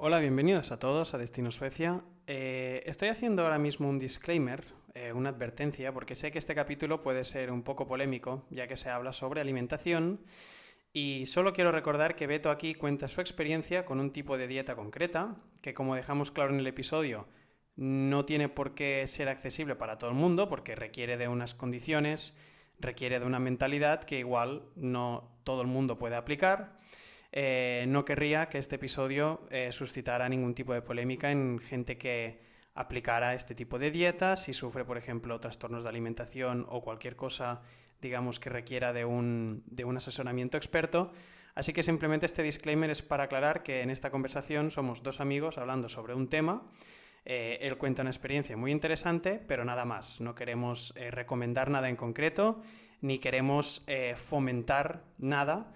Hola, bienvenidos a todos a Destino Suecia. Eh, estoy haciendo ahora mismo un disclaimer, eh, una advertencia, porque sé que este capítulo puede ser un poco polémico, ya que se habla sobre alimentación. Y solo quiero recordar que Beto aquí cuenta su experiencia con un tipo de dieta concreta, que como dejamos claro en el episodio, no tiene por qué ser accesible para todo el mundo, porque requiere de unas condiciones, requiere de una mentalidad que igual no todo el mundo puede aplicar. Eh, no querría que este episodio eh, suscitara ningún tipo de polémica en gente que aplicara este tipo de dietas, si sufre, por ejemplo, trastornos de alimentación o cualquier cosa, digamos, que requiera de un, de un asesoramiento experto. Así que simplemente este disclaimer es para aclarar que en esta conversación somos dos amigos hablando sobre un tema. Eh, él cuenta una experiencia muy interesante, pero nada más. No queremos eh, recomendar nada en concreto, ni queremos fomentar nada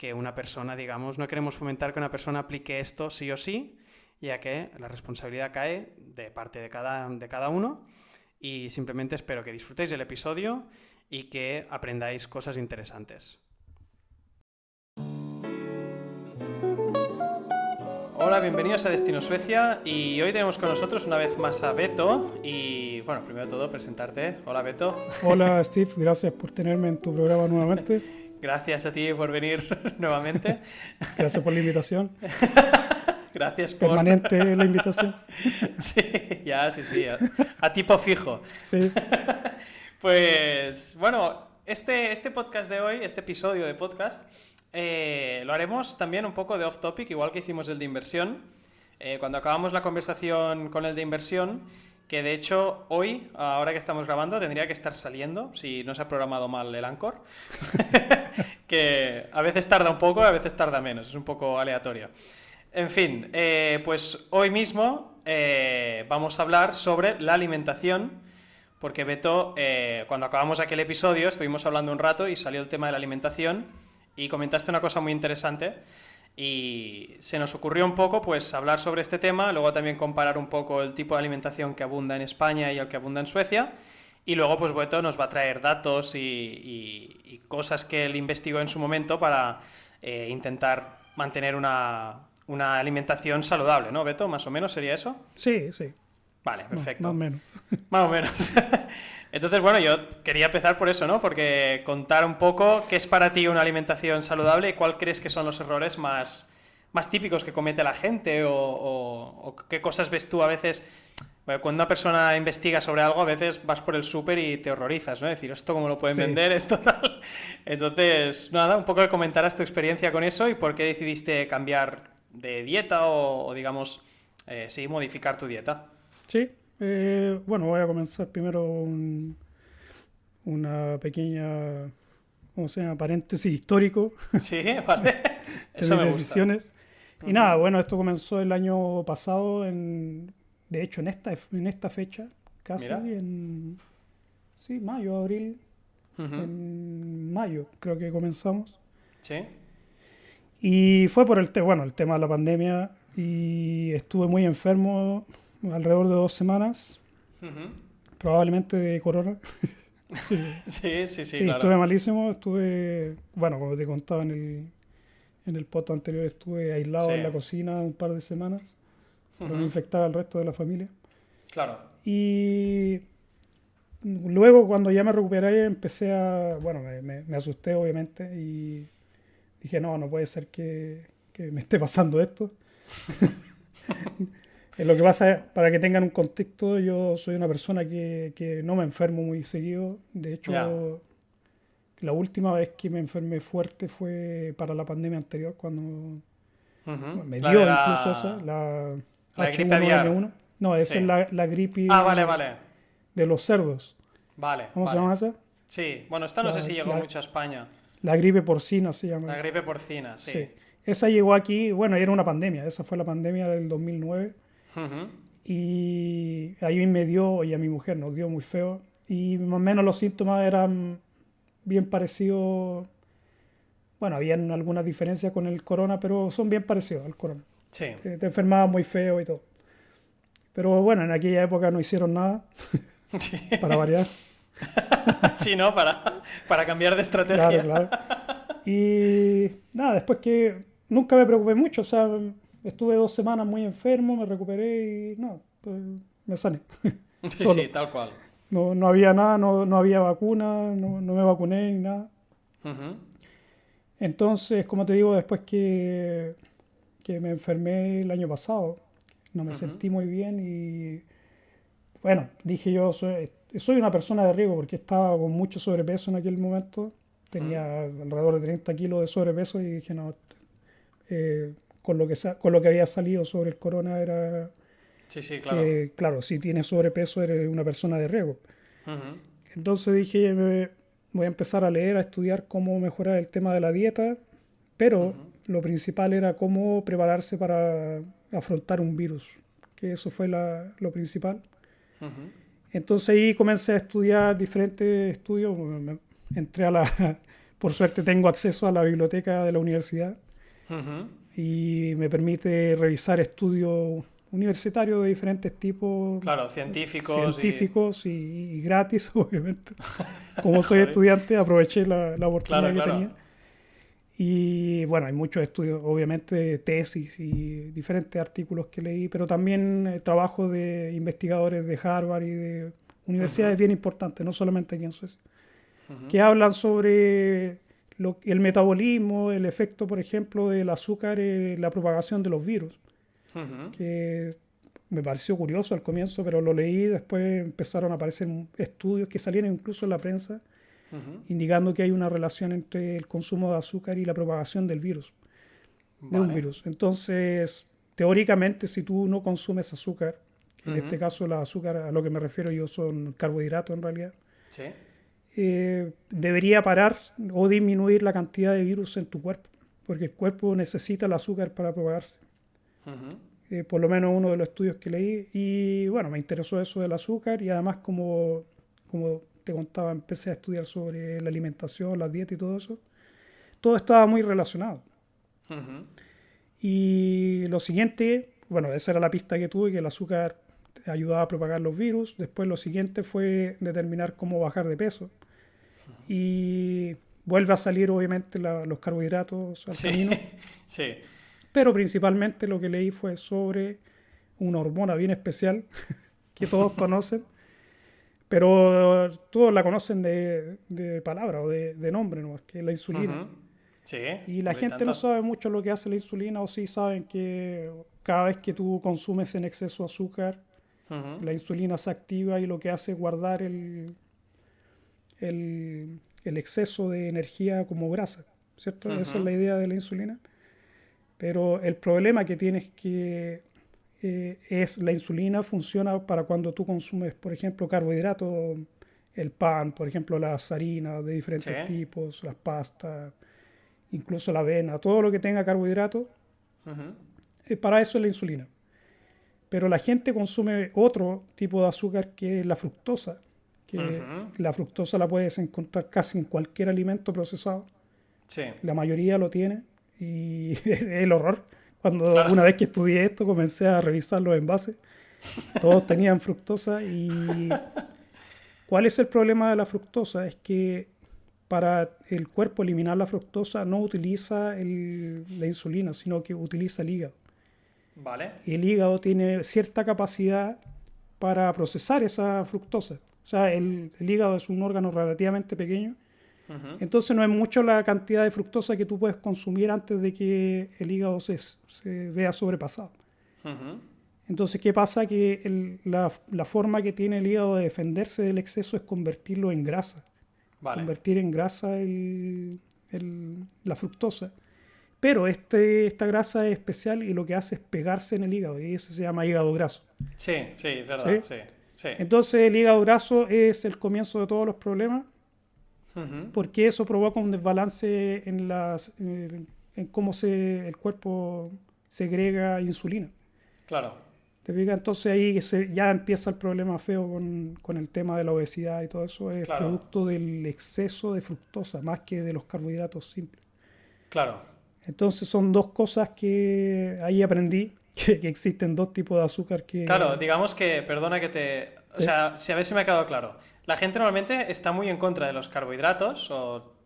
que una persona, digamos, no queremos fomentar que una persona aplique esto sí o sí, ya que la responsabilidad cae de parte de cada, de cada uno. Y simplemente espero que disfrutéis del episodio y que aprendáis cosas interesantes. Hola, bienvenidos a Destino Suecia y hoy tenemos con nosotros una vez más a Beto y bueno, primero de todo presentarte. Hola Beto. Hola Steve, gracias por tenerme en tu programa nuevamente. Gracias a ti por venir nuevamente. Gracias por la invitación. Gracias por... Permanente la invitación. Sí, ya, sí, sí, a, a tipo fijo. Sí. Pues bueno, este, este podcast de hoy, este episodio de podcast, eh, lo haremos también un poco de off topic, igual que hicimos el de inversión. Eh, cuando acabamos la conversación con el de inversión, que de hecho hoy, ahora que estamos grabando, tendría que estar saliendo, si no se ha programado mal el Anchor, que a veces tarda un poco, a veces tarda menos, es un poco aleatorio. En fin, eh, pues hoy mismo eh, vamos a hablar sobre la alimentación, porque Beto, eh, cuando acabamos aquel episodio, estuvimos hablando un rato y salió el tema de la alimentación y comentaste una cosa muy interesante y se nos ocurrió un poco pues hablar sobre este tema, luego también comparar un poco el tipo de alimentación que abunda en España y el que abunda en Suecia y luego pues Beto nos va a traer datos y, y- y cosas que él investigó en su momento para eh, intentar mantener una, una alimentación saludable, ¿no, Beto? Más o menos sería eso. Sí, sí. Vale, perfecto. Más o menos. Más o menos. Entonces, bueno, yo quería empezar por eso, ¿no? Porque contar un poco qué es para ti una alimentación saludable y cuál crees que son los errores más, más típicos que comete la gente o, o- o qué cosas ves tú a veces. Cuando una persona investiga sobre algo, a veces vas por el súper y te horrorizas, ¿no? Decir, ¿esto cómo lo pueden Sí. vender? Esto tal. Entonces, nada, un poco que comentaras tu experiencia con eso y por qué decidiste cambiar de dieta o, o, digamos, eh, sí, modificar tu dieta. Sí. Eh, bueno, voy a comenzar primero un- una pequeña, ¿cómo se llama? Paréntesis histórico Sí, vale. de Eso mis me gusta. decisiones. Y nada, bueno, esto comenzó el año pasado, en, de hecho, en esta, en esta fecha, casi Mira. en, sí, mayo, abril, Ujú. en mayo creo que comenzamos. Sí. Y fue por el, te- bueno, el tema de la pandemia y estuve muy enfermo alrededor de dos semanas, probablemente de corona. sí, Sí, sí, sí, sí, claro. estuve malísimo, estuve, bueno, como te contaba en el, en el poto anterior, estuve aislado Sí. en la cocina un par de semanas para no infectar al resto de la familia. Claro. Y luego cuando ya me recuperé empecé a, bueno, me, me- me asusté obviamente y dije, no, no puede ser que, que me esté pasando esto. Eh, Lo que pasa es, para que tengan un contexto, yo soy una persona que, que no me enfermo muy seguido. De hecho, Ya. la última vez que me enfermé fuerte fue para la pandemia anterior, cuando Ujú. me La dio la- incluso esa, la, la gripe aviar. H1N1. No, esa Sí. es la, la gripe Ah, vale, vale. de los cerdos. Vale. ¿Cómo se vale. llama esa? Sí, bueno, esta no sé si llegó mucho a España. La gripe porcina se llama. La gripe porcina, sí. Sí. Esa llegó aquí, bueno, era una pandemia, esa fue la pandemia del 2009 Y ahí me dio, y a mi mujer nos dio muy feo, y más o menos los síntomas eran bien parecidos, bueno, habían algunas diferencias con el corona, pero son bien parecidos al corona. Sí. Te, te enfermabas muy feo y todo. Pero bueno, en aquella época no hicieron nada, Sí. para variar. Sí, ¿no? Para, para cambiar de estrategia. Claro, claro. Y nada, después que nunca me preocupé mucho, o sea, estuve dos semanas muy enfermo, me recuperé y no, pues me sané. Sí, sí, tal cual. No, no había nada, no, no había vacuna, no, no, me vacuné ni nada. Entonces, como te digo, después que, que me enfermé el año pasado, no me sentí muy bien y bueno, dije yo, soy, soy, una persona de riesgo porque estaba con mucho sobrepeso en aquel momento, tenía alrededor de 30 kilos de sobrepeso y dije, no, eh, con, lo que, con lo que había salido sobre el corona era Sí, sí, claro. claro, si tienes sobrepeso eres una persona de riesgo. Entonces dije, voy a empezar a leer, a estudiar cómo mejorar el tema de la dieta, pero lo principal era cómo prepararse para afrontar un virus, que eso fue lo principal. Entonces ahí comencé a estudiar diferentes estudios, entré a la, por suerte tengo acceso a la biblioteca de la universidad y me permite revisar estudios universitarios de diferentes tipos. Claro, científicos. Científicos y, gratis, obviamente. Como soy estudiante, aproveché la, la oportunidad que tenía. Y bueno, hay muchos estudios, obviamente, tesis y diferentes artículos que leí, pero también eh, trabajo de investigadores de Harvard y de universidades bien importantes, no solamente aquí en Suecia, que hablan sobre lo, el metabolismo, el efecto, por ejemplo, del azúcar en la propagación de los virus que me pareció curioso al comienzo, pero lo leí, después empezaron a aparecer estudios que salieron incluso en la prensa, indicando que hay una relación entre el consumo de azúcar y la propagación del virus, de un virus. Entonces, teóricamente, si tú no consumes azúcar, en este caso el azúcar a lo que me refiero yo son carbohidratos en realidad, eh, debería parar o disminuir la cantidad de virus en tu cuerpo, porque el cuerpo necesita el azúcar para propagarse. Eh, por lo menos uno de los estudios que leí. Y bueno, me interesó eso del azúcar y además como, como te contaba, empecé a estudiar sobre la alimentación, la dieta y todo eso. Todo estaba muy relacionado. Y lo siguiente, bueno, esa era la pista que tuve, que el azúcar ayudaba a propagar los virus. Después lo siguiente fue determinar cómo bajar de peso. Y vuelve a salir obviamente los carbohidratos al camino. sí. Pero principalmente lo que leí fue sobre una hormona bien especial que todos conocen, pero todos la conocen de, de palabra o de, nombre, ¿no? que es la insulina. Sí, y la gente no sabe mucho lo que hace la insulina o sí saben que cada vez que tú consumes en exceso azúcar, la insulina se activa y lo que hace es guardar el, el, el exceso de energía como grasa, ¿cierto? Esa es la idea de la insulina. Pero el problema que tienes que eh, es la insulina funciona para cuando tú consumes, por ejemplo, carbohidratos, el pan, por ejemplo, las harinas de diferentes tipos, las pastas, incluso la avena, todo lo que tenga carbohidratos, eh, para eso es la insulina. Pero la gente consume otro tipo de azúcar que es la fructosa, que la fructosa la puedes encontrar casi en cualquier alimento procesado. La mayoría lo tiene y es el horror. Cuando una vez que estudié esto comencé a revisar los envases, todos tenían fructosa y ¿cuál es el problema de la fructosa? Es que para el cuerpo eliminar la fructosa no utiliza la insulina, sino que utiliza el hígado. Vale. Y el hígado tiene cierta capacidad para procesar esa fructosa. O sea, el hígado es un órgano relativamente pequeño entonces no es mucho la cantidad de fructosa que tú puedes consumir antes de que el hígado se, vea sobrepasado. Entonces, ¿qué pasa? Que la, forma que tiene el hígado de defenderse del exceso es convertirlo en grasa. Convertir en grasa la fructosa. Pero este, esta grasa es especial y lo que hace es pegarse en el hígado y eso se llama hígado graso. Sí, sí, es verdad. Entonces el hígado graso es el comienzo de todos los problemas porque eso provoca un desbalance en, las, en cómo se, el cuerpo segrega insulina. Claro. ¿Te fijas? Entonces ahí se, ya empieza el problema feo con, con, el tema de la obesidad y todo eso. Es producto del exceso de fructosa, más que de los carbohidratos simples. Claro. Entonces son dos cosas que ahí aprendí, que, existen dos tipos de azúcar que... Claro, digamos que, perdona que te... O sea, si a ver si me ha quedado claro. La gente normalmente está muy en contra de los carbohidratos,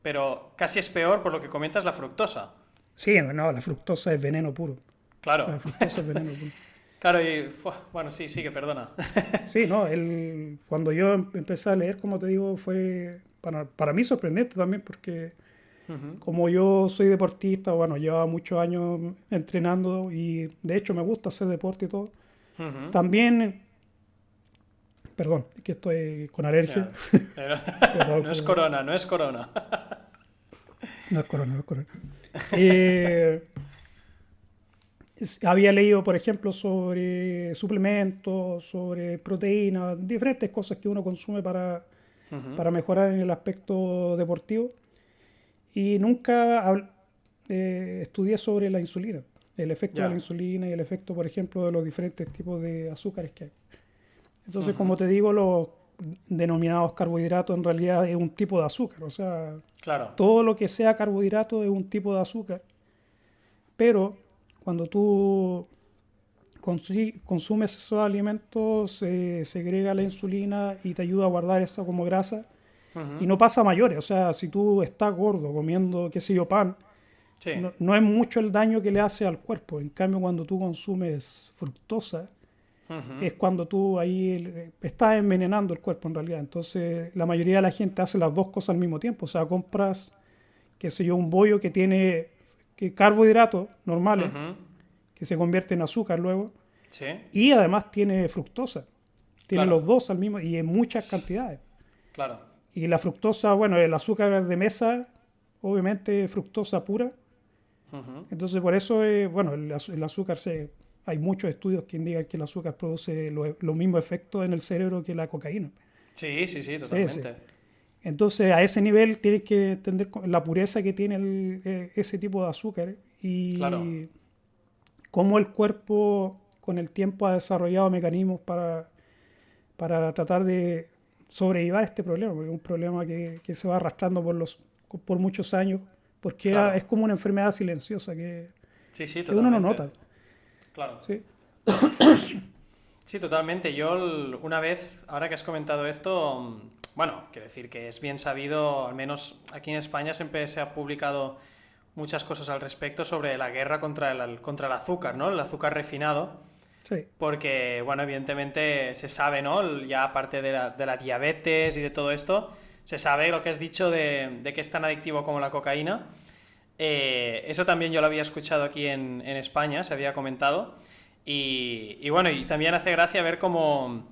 pero casi es peor por lo que comentas la fructosa. Sí, no, la fructosa es veneno puro. Claro. La fructosa es veneno. Claro, y bueno, sí, sí, que perdona. Sí, no, el, cuando yo em, empecé a leer, como te digo, fue para, para mí sorprendente también porque como yo soy deportista, bueno, llevaba muchos años entrenando y de hecho me gusta hacer deporte y todo. También, perdón, que estoy con alergia. no es corona, no es corona. no es corona, no es corona. Eh, había leído, por ejemplo, sobre suplementos, sobre proteínas, diferentes cosas que uno consume para, para mejorar en el aspecto deportivo. Y nunca eh, estudié sobre la insulina, el efecto de la insulina y el efecto, por ejemplo, de los diferentes tipos de azúcares que hay. Entonces, como te digo, los denominados carbohidratos en realidad es un tipo de azúcar. O sea, claro. todo lo que sea carbohidrato es un tipo de azúcar. Pero cuando tú consumes esos alimentos, se segrega la insulina y te ayuda a guardar eso como grasa. Y no pasa a mayores. O sea, si tú estás gordo comiendo, qué sé yo, pan, no, es mucho el daño que le hace al cuerpo. En cambio, cuando tú consumes fructosa, es cuando tú ahí estás envenenando el cuerpo en realidad. Entonces, la mayoría de la gente hace las dos cosas al mismo tiempo. O sea, compras, qué sé yo, un bollo que tiene que carbohidratos normales, que se convierte en azúcar luego, y además tiene fructosa. Tiene los dos al mismo y en muchas cantidades. Claro. Y la fructosa, bueno, el azúcar de mesa, obviamente fructosa pura. Entonces, por eso, bueno, el, azúcar se, hay muchos estudios que indican que el azúcar produce los lo mismos efectos en el cerebro que la cocaína. Sí, sí, sí, totalmente. Entonces, a ese nivel tienes que entender la pureza que tiene eh, ese tipo de azúcar y cómo el cuerpo con el tiempo ha desarrollado mecanismos para, para tratar de sobrellevar este problema, porque es un problema que, que se va arrastrando por, los, por muchos años, porque es como una enfermedad silenciosa que, uno no nota. Claro. Sí. sí, totalmente. Yo una vez, ahora que has comentado esto, bueno, quiero decir que es bien sabido, al menos aquí en España siempre se ha publicado muchas cosas al respecto sobre la guerra contra el, contra el azúcar, ¿no? El azúcar refinado. Sí. Porque, bueno, evidentemente se sabe, ¿no? Ya aparte de la, de la diabetes y de todo esto, se sabe lo que has dicho de, de que es tan adictivo como la cocaína. Eh, eso también yo lo había escuchado aquí en, en España, se había comentado. Y, y, bueno, y también hace gracia ver cómo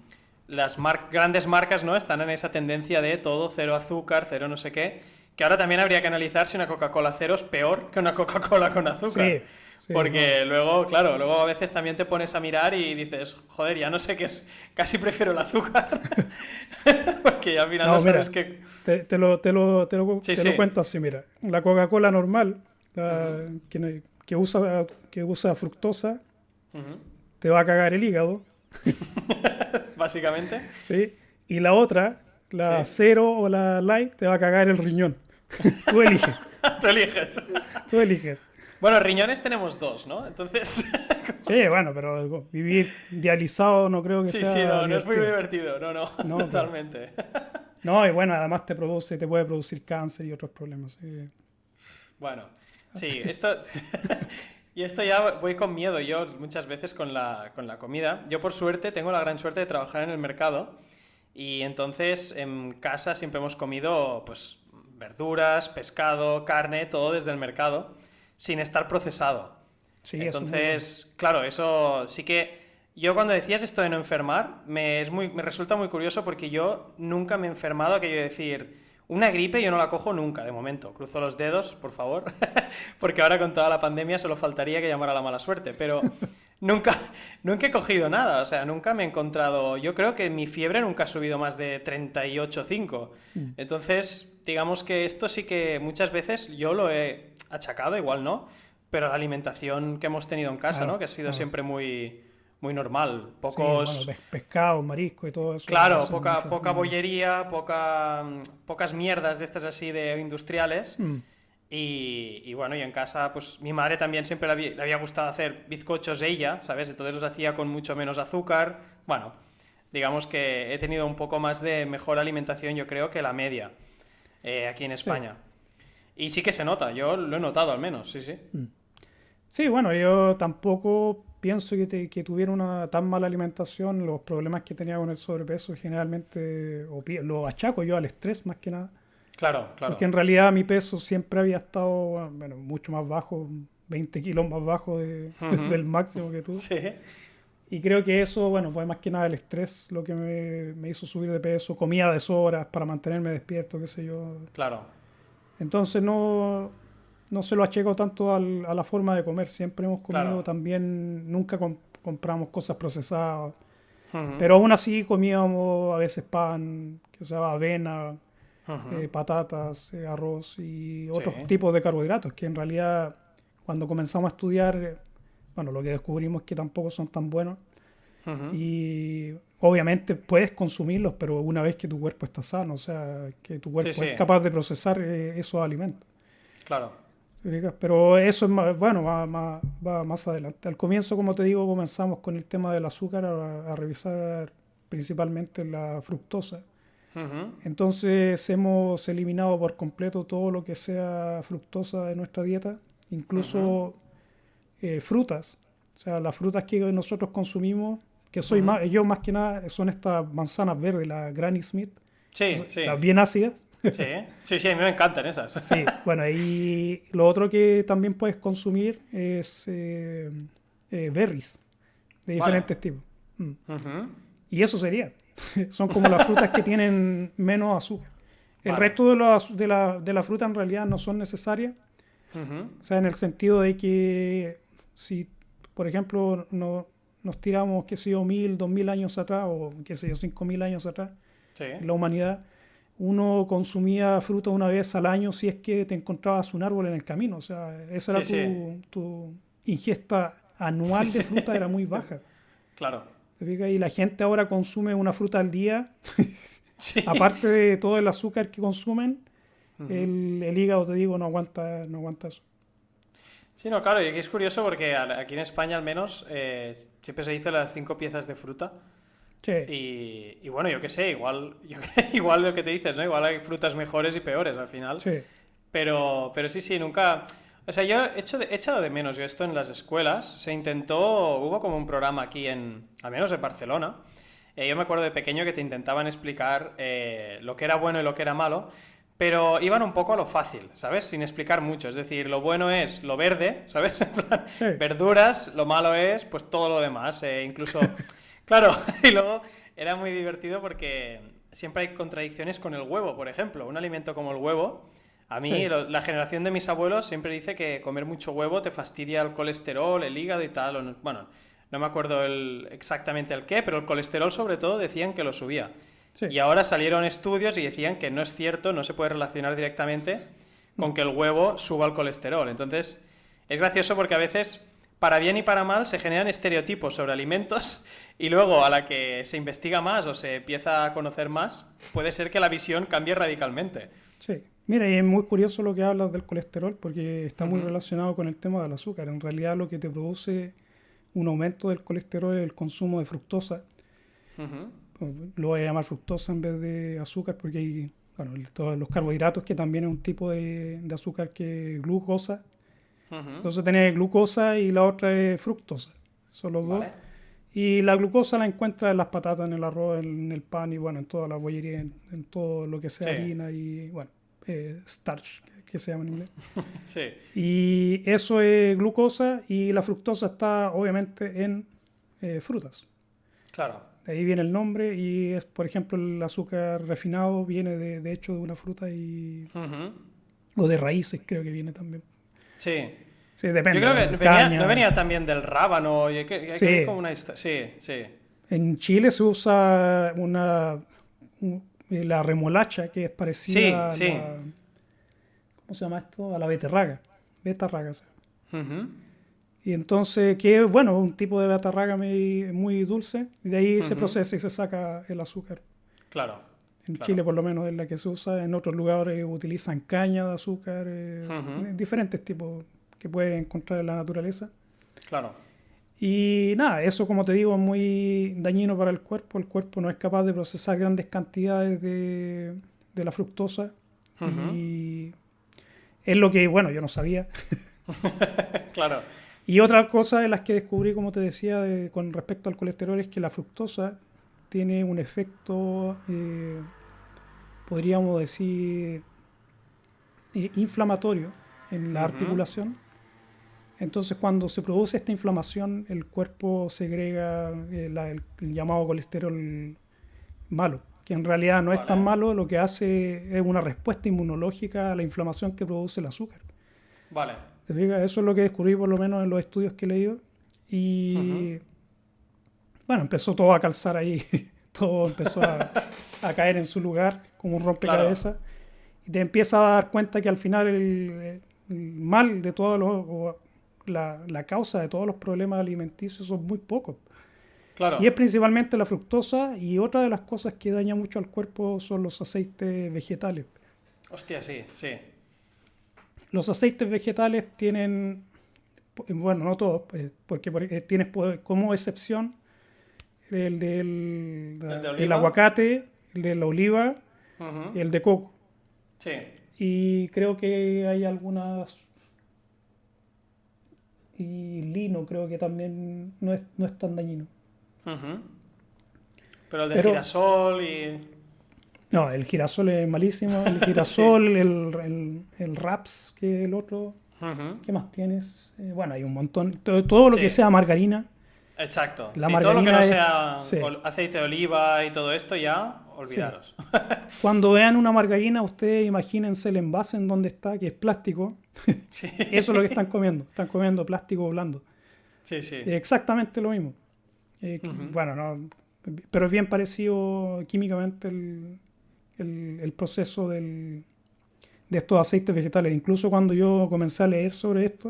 las grandes marcas no están en esa tendencia de todo cero azúcar, cero no sé qué, que ahora también habría que analizar si una Coca-Cola cero es peor que una Coca-Cola con azúcar. Porque luego, claro, luego a veces también te pones a mirar y dices, joder, ya no sé qué es, casi prefiero el azúcar. Porque ya mira, no, sabes que... Te, lo, te, lo, te, lo, cuento así, mira. La Coca-Cola normal, que, usa, que usa fructosa, te va a cagar el hígado. Básicamente. Sí. Y la otra, la cero o la light, te va a cagar el riñón. Tú eliges. Tú eliges. Tú eliges. Bueno, riñones tenemos dos, ¿no? Entonces. sí, bueno, pero vivir dializado no creo que sea. Sí, sí, no, no es muy divertido. No, no, no totalmente. No, y bueno, además te produce, te puede producir cáncer y otros problemas. Bueno, sí, esto. Y esto ya voy con miedo yo muchas veces con la, con la comida. Yo por suerte tengo la gran suerte de trabajar en el mercado y entonces en casa siempre hemos comido pues verduras, pescado, carne, todo desde el mercado sin estar procesado. entonces, claro, eso sí que yo cuando decías esto de no enfermar me, es muy, me resulta muy curioso porque yo nunca me he enfermado aquello de decir una gripe yo no la cojo nunca, de momento. Cruzo los dedos, por favor, porque ahora con toda la pandemia solo faltaría que llamara la mala suerte, pero nunca, nunca he cogido nada, o sea, nunca me he encontrado... Yo creo que mi fiebre nunca ha subido más de 38,5. Mm. Entonces, digamos que esto sí que muchas veces yo lo he achacado, igual no, pero la alimentación que hemos tenido en casa, ¿no? Que ha sido siempre muy muy normal. Pocos. pescado, marisco y todo eso. Claro, poca, poca bollería, poca, pocas mierdas de estas así de industriales. Mm. Y, bueno, y en casa, pues mi madre también siempre le había, gustado hacer bizcochos ella, ¿sabes? Entonces los hacía con mucho menos azúcar. Bueno, digamos que he tenido un poco más de mejor alimentación, yo creo, que la media eh, aquí en España. Y sí que se nota, yo lo he notado al menos, sí, sí. Mm. Sí, bueno, yo tampoco pienso que, que, tuviera una tan mala alimentación. Los problemas que tenía con el sobrepeso generalmente o, lo achaco yo al estrés más que nada. Claro, claro. Porque en realidad mi peso siempre había estado bueno, mucho más bajo, 20 kilos más bajo de, del máximo que tú. Sí. Y creo que eso, bueno, fue más que nada el estrés lo que me, me hizo subir de peso. Comía de sobras para mantenerme despierto, qué sé yo. Claro. Entonces no, no se lo acheco tanto al, a la forma de comer. Siempre hemos comido también, nunca compramos cosas procesadas. Pero aún así comíamos a veces pan, que sea avena, eh, patatas, eh, arroz y otros tipos de carbohidratos que en realidad cuando comenzamos a estudiar, eh, bueno, lo que descubrimos es que tampoco son tan buenos. Y obviamente puedes consumirlos, pero una vez que tu cuerpo está sano, o sea, que tu cuerpo es capaz de procesar esos alimentos. Claro. Pero eso es más, bueno, va, más adelante. Al comienzo, como te digo, comenzamos con el tema del azúcar a, revisar principalmente la fructosa. Entonces hemos eliminado por completo todo lo que sea fructosa de nuestra dieta, incluso eh, frutas. O sea, las frutas que nosotros consumimos, que soy más, yo más que nada, son estas manzanas verdes, las Granny Smith. Sí, sí. Las bien ácidas. Sí, sí, sí, a mí me encantan esas. Sí, bueno, y lo otro que también puedes consumir es eh, eh, berries de diferentes tipos. Mm. Y eso sería. Son como las frutas que tienen menos azúcar. El resto de, los, de, la, de la fruta en realidad no son necesarias. O sea, en el sentido de que si, por ejemplo, no, nos tiramos, qué sé yo, mil, dos mil años atrás, o qué sé yo, cinco mil años atrás, en la humanidad, uno consumía fruta una vez al año si es que te encontrabas un árbol en el camino. O sea, esa era tu, ingesta anual de fruta, era muy baja. Claro. Y la gente ahora consume una fruta al día. Aparte de todo el azúcar que consumen, el, hígado, te digo, no aguanta, no aguanta eso. Sí, no, claro, y aquí es curioso porque aquí en España al menos eh, siempre se dice las cinco piezas de fruta. Y, bueno, yo qué sé, igual, igual lo que te dices, ¿no? Igual hay frutas mejores y peores al final. Sí. Pero, pero sí, sí, nunca... O sea, yo he, hecho he echado de menos esto en las escuelas. Se intentó, hubo como un programa aquí en, al menos en Barcelona. Eh, yo me acuerdo de pequeño que te intentaban explicar eh, lo que era bueno y lo que era malo, pero iban un poco a lo fácil, ¿sabes? Sin explicar mucho. Es decir, lo bueno es lo verde, ¿sabes? verduras, lo malo es pues todo lo demás. Eh, incluso Claro, y luego era muy divertido porque siempre hay contradicciones con el huevo, por ejemplo. Un alimento como el huevo, a mí la generación de mis abuelos siempre dice que comer mucho huevo te fastidia el colesterol, el hígado y tal. bueno, no me acuerdo exactamente el qué, pero el colesterol sobre todo decían que lo subía. Y ahora salieron estudios y decían que no es cierto, no se puede relacionar directamente con que el huevo suba el colesterol. Entonces, es gracioso porque a veces para bien y para mal se generan estereotipos sobre alimentos y luego a la que se investiga más o se empieza a conocer más, puede ser que la visión cambie radicalmente. Sí, mira, y es muy curioso lo que hablas del colesterol porque está muy relacionado con el tema del azúcar. En realidad lo que te produce un aumento del colesterol es el consumo de fructosa. Lo voy a llamar fructosa en vez de azúcar porque hay bueno, todos los carbohidratos que también es un tipo de, de azúcar que glucosa entonces tenés glucosa y la otra es fructosa. Son los dos. Y la glucosa la encuentras en las patatas, en el arroz, en el pan y bueno, en toda la bollería, en, todo lo que sea harina y bueno, eh, starch, que, se llama en inglés. sí. Y eso es glucosa y la fructosa está obviamente en eh, frutas. Claro. De ahí viene el nombre y es, por ejemplo, el azúcar refinado viene de, de hecho de una fruta y... O de raíces creo que viene también. Sí. Sí, depende. Yo creo que venía, no venía también del rábano. Que, sí. Como una sí, sí. En Chile se usa una la remolacha que es parecida sí, a la, ¿cómo se llama esto? A la beterraga. Beterraga. ¿sí? Y entonces, que es bueno, un tipo de beterraga muy, muy dulce, y de ahí se procesa y se saca el azúcar. Claro. En Chile por lo menos es la que se usa, en otros lugares utilizan caña de azúcar, eh, diferentes tipos que puedes encontrar en la naturaleza. Claro. Y nada, eso como te digo es muy dañino para el cuerpo. El cuerpo no es capaz de procesar grandes cantidades de, de la fructosa. Y es lo que, bueno, yo no sabía. claro. Y otra cosa de las que descubrí, como te decía, de- con respecto al colesterol, es que la fructosa tiene un efecto, eh, podríamos decir, eh, inflamatorio en la articulación. Entonces, cuando se produce esta inflamación, el cuerpo segrega eh, la- el, el llamado colesterol malo, que en realidad no es tan malo, lo que hace es una respuesta inmunológica a la inflamación que produce el azúcar. Vale. ¿Te fijas? Eso es lo que descubrí por lo menos en los estudios que he leído. Y bueno, empezó todo a calzar ahí, todo empezó a, a caer en su lugar como un rompecabezas. Y te empiezas a dar cuenta que al final el, el mal de todos los, o la, la causa de todos los problemas alimenticios son muy pocos. Claro. Y es principalmente la fructosa y otra de las cosas que daña mucho al cuerpo son los aceites vegetales. Hostia, sí, sí. Los aceites vegetales tienen, bueno, no todos, pues, porque por- eh, tienes como excepción el del ¿El de el oliva? aguacate, el de la oliva y el de coco. Sí. Y creo que hay algunas... Y lino creo que también no es, no es tan dañino. Pero el de Pero- girasol y... No, el girasol es malísimo. El girasol, el, el, el raps, que es el otro. ¿Qué más tienes? Eh, bueno, hay un montón. Todo, todo lo Sí. que sea margarina. Exacto. La sí, todo lo que no margarina es- sea aceite de oliva y todo esto ya, olvidaros. Cuando vean una margarina, ustedes imagínense el envase en donde está, que es plástico. Eso es lo que están comiendo. Están comiendo plástico blando. sí, sí. Exactamente lo mismo. Eh. Bueno, no, pero es bien parecido químicamente el, el- el proceso del- de estos aceites vegetales. Incluso cuando yo comencé a leer sobre esto,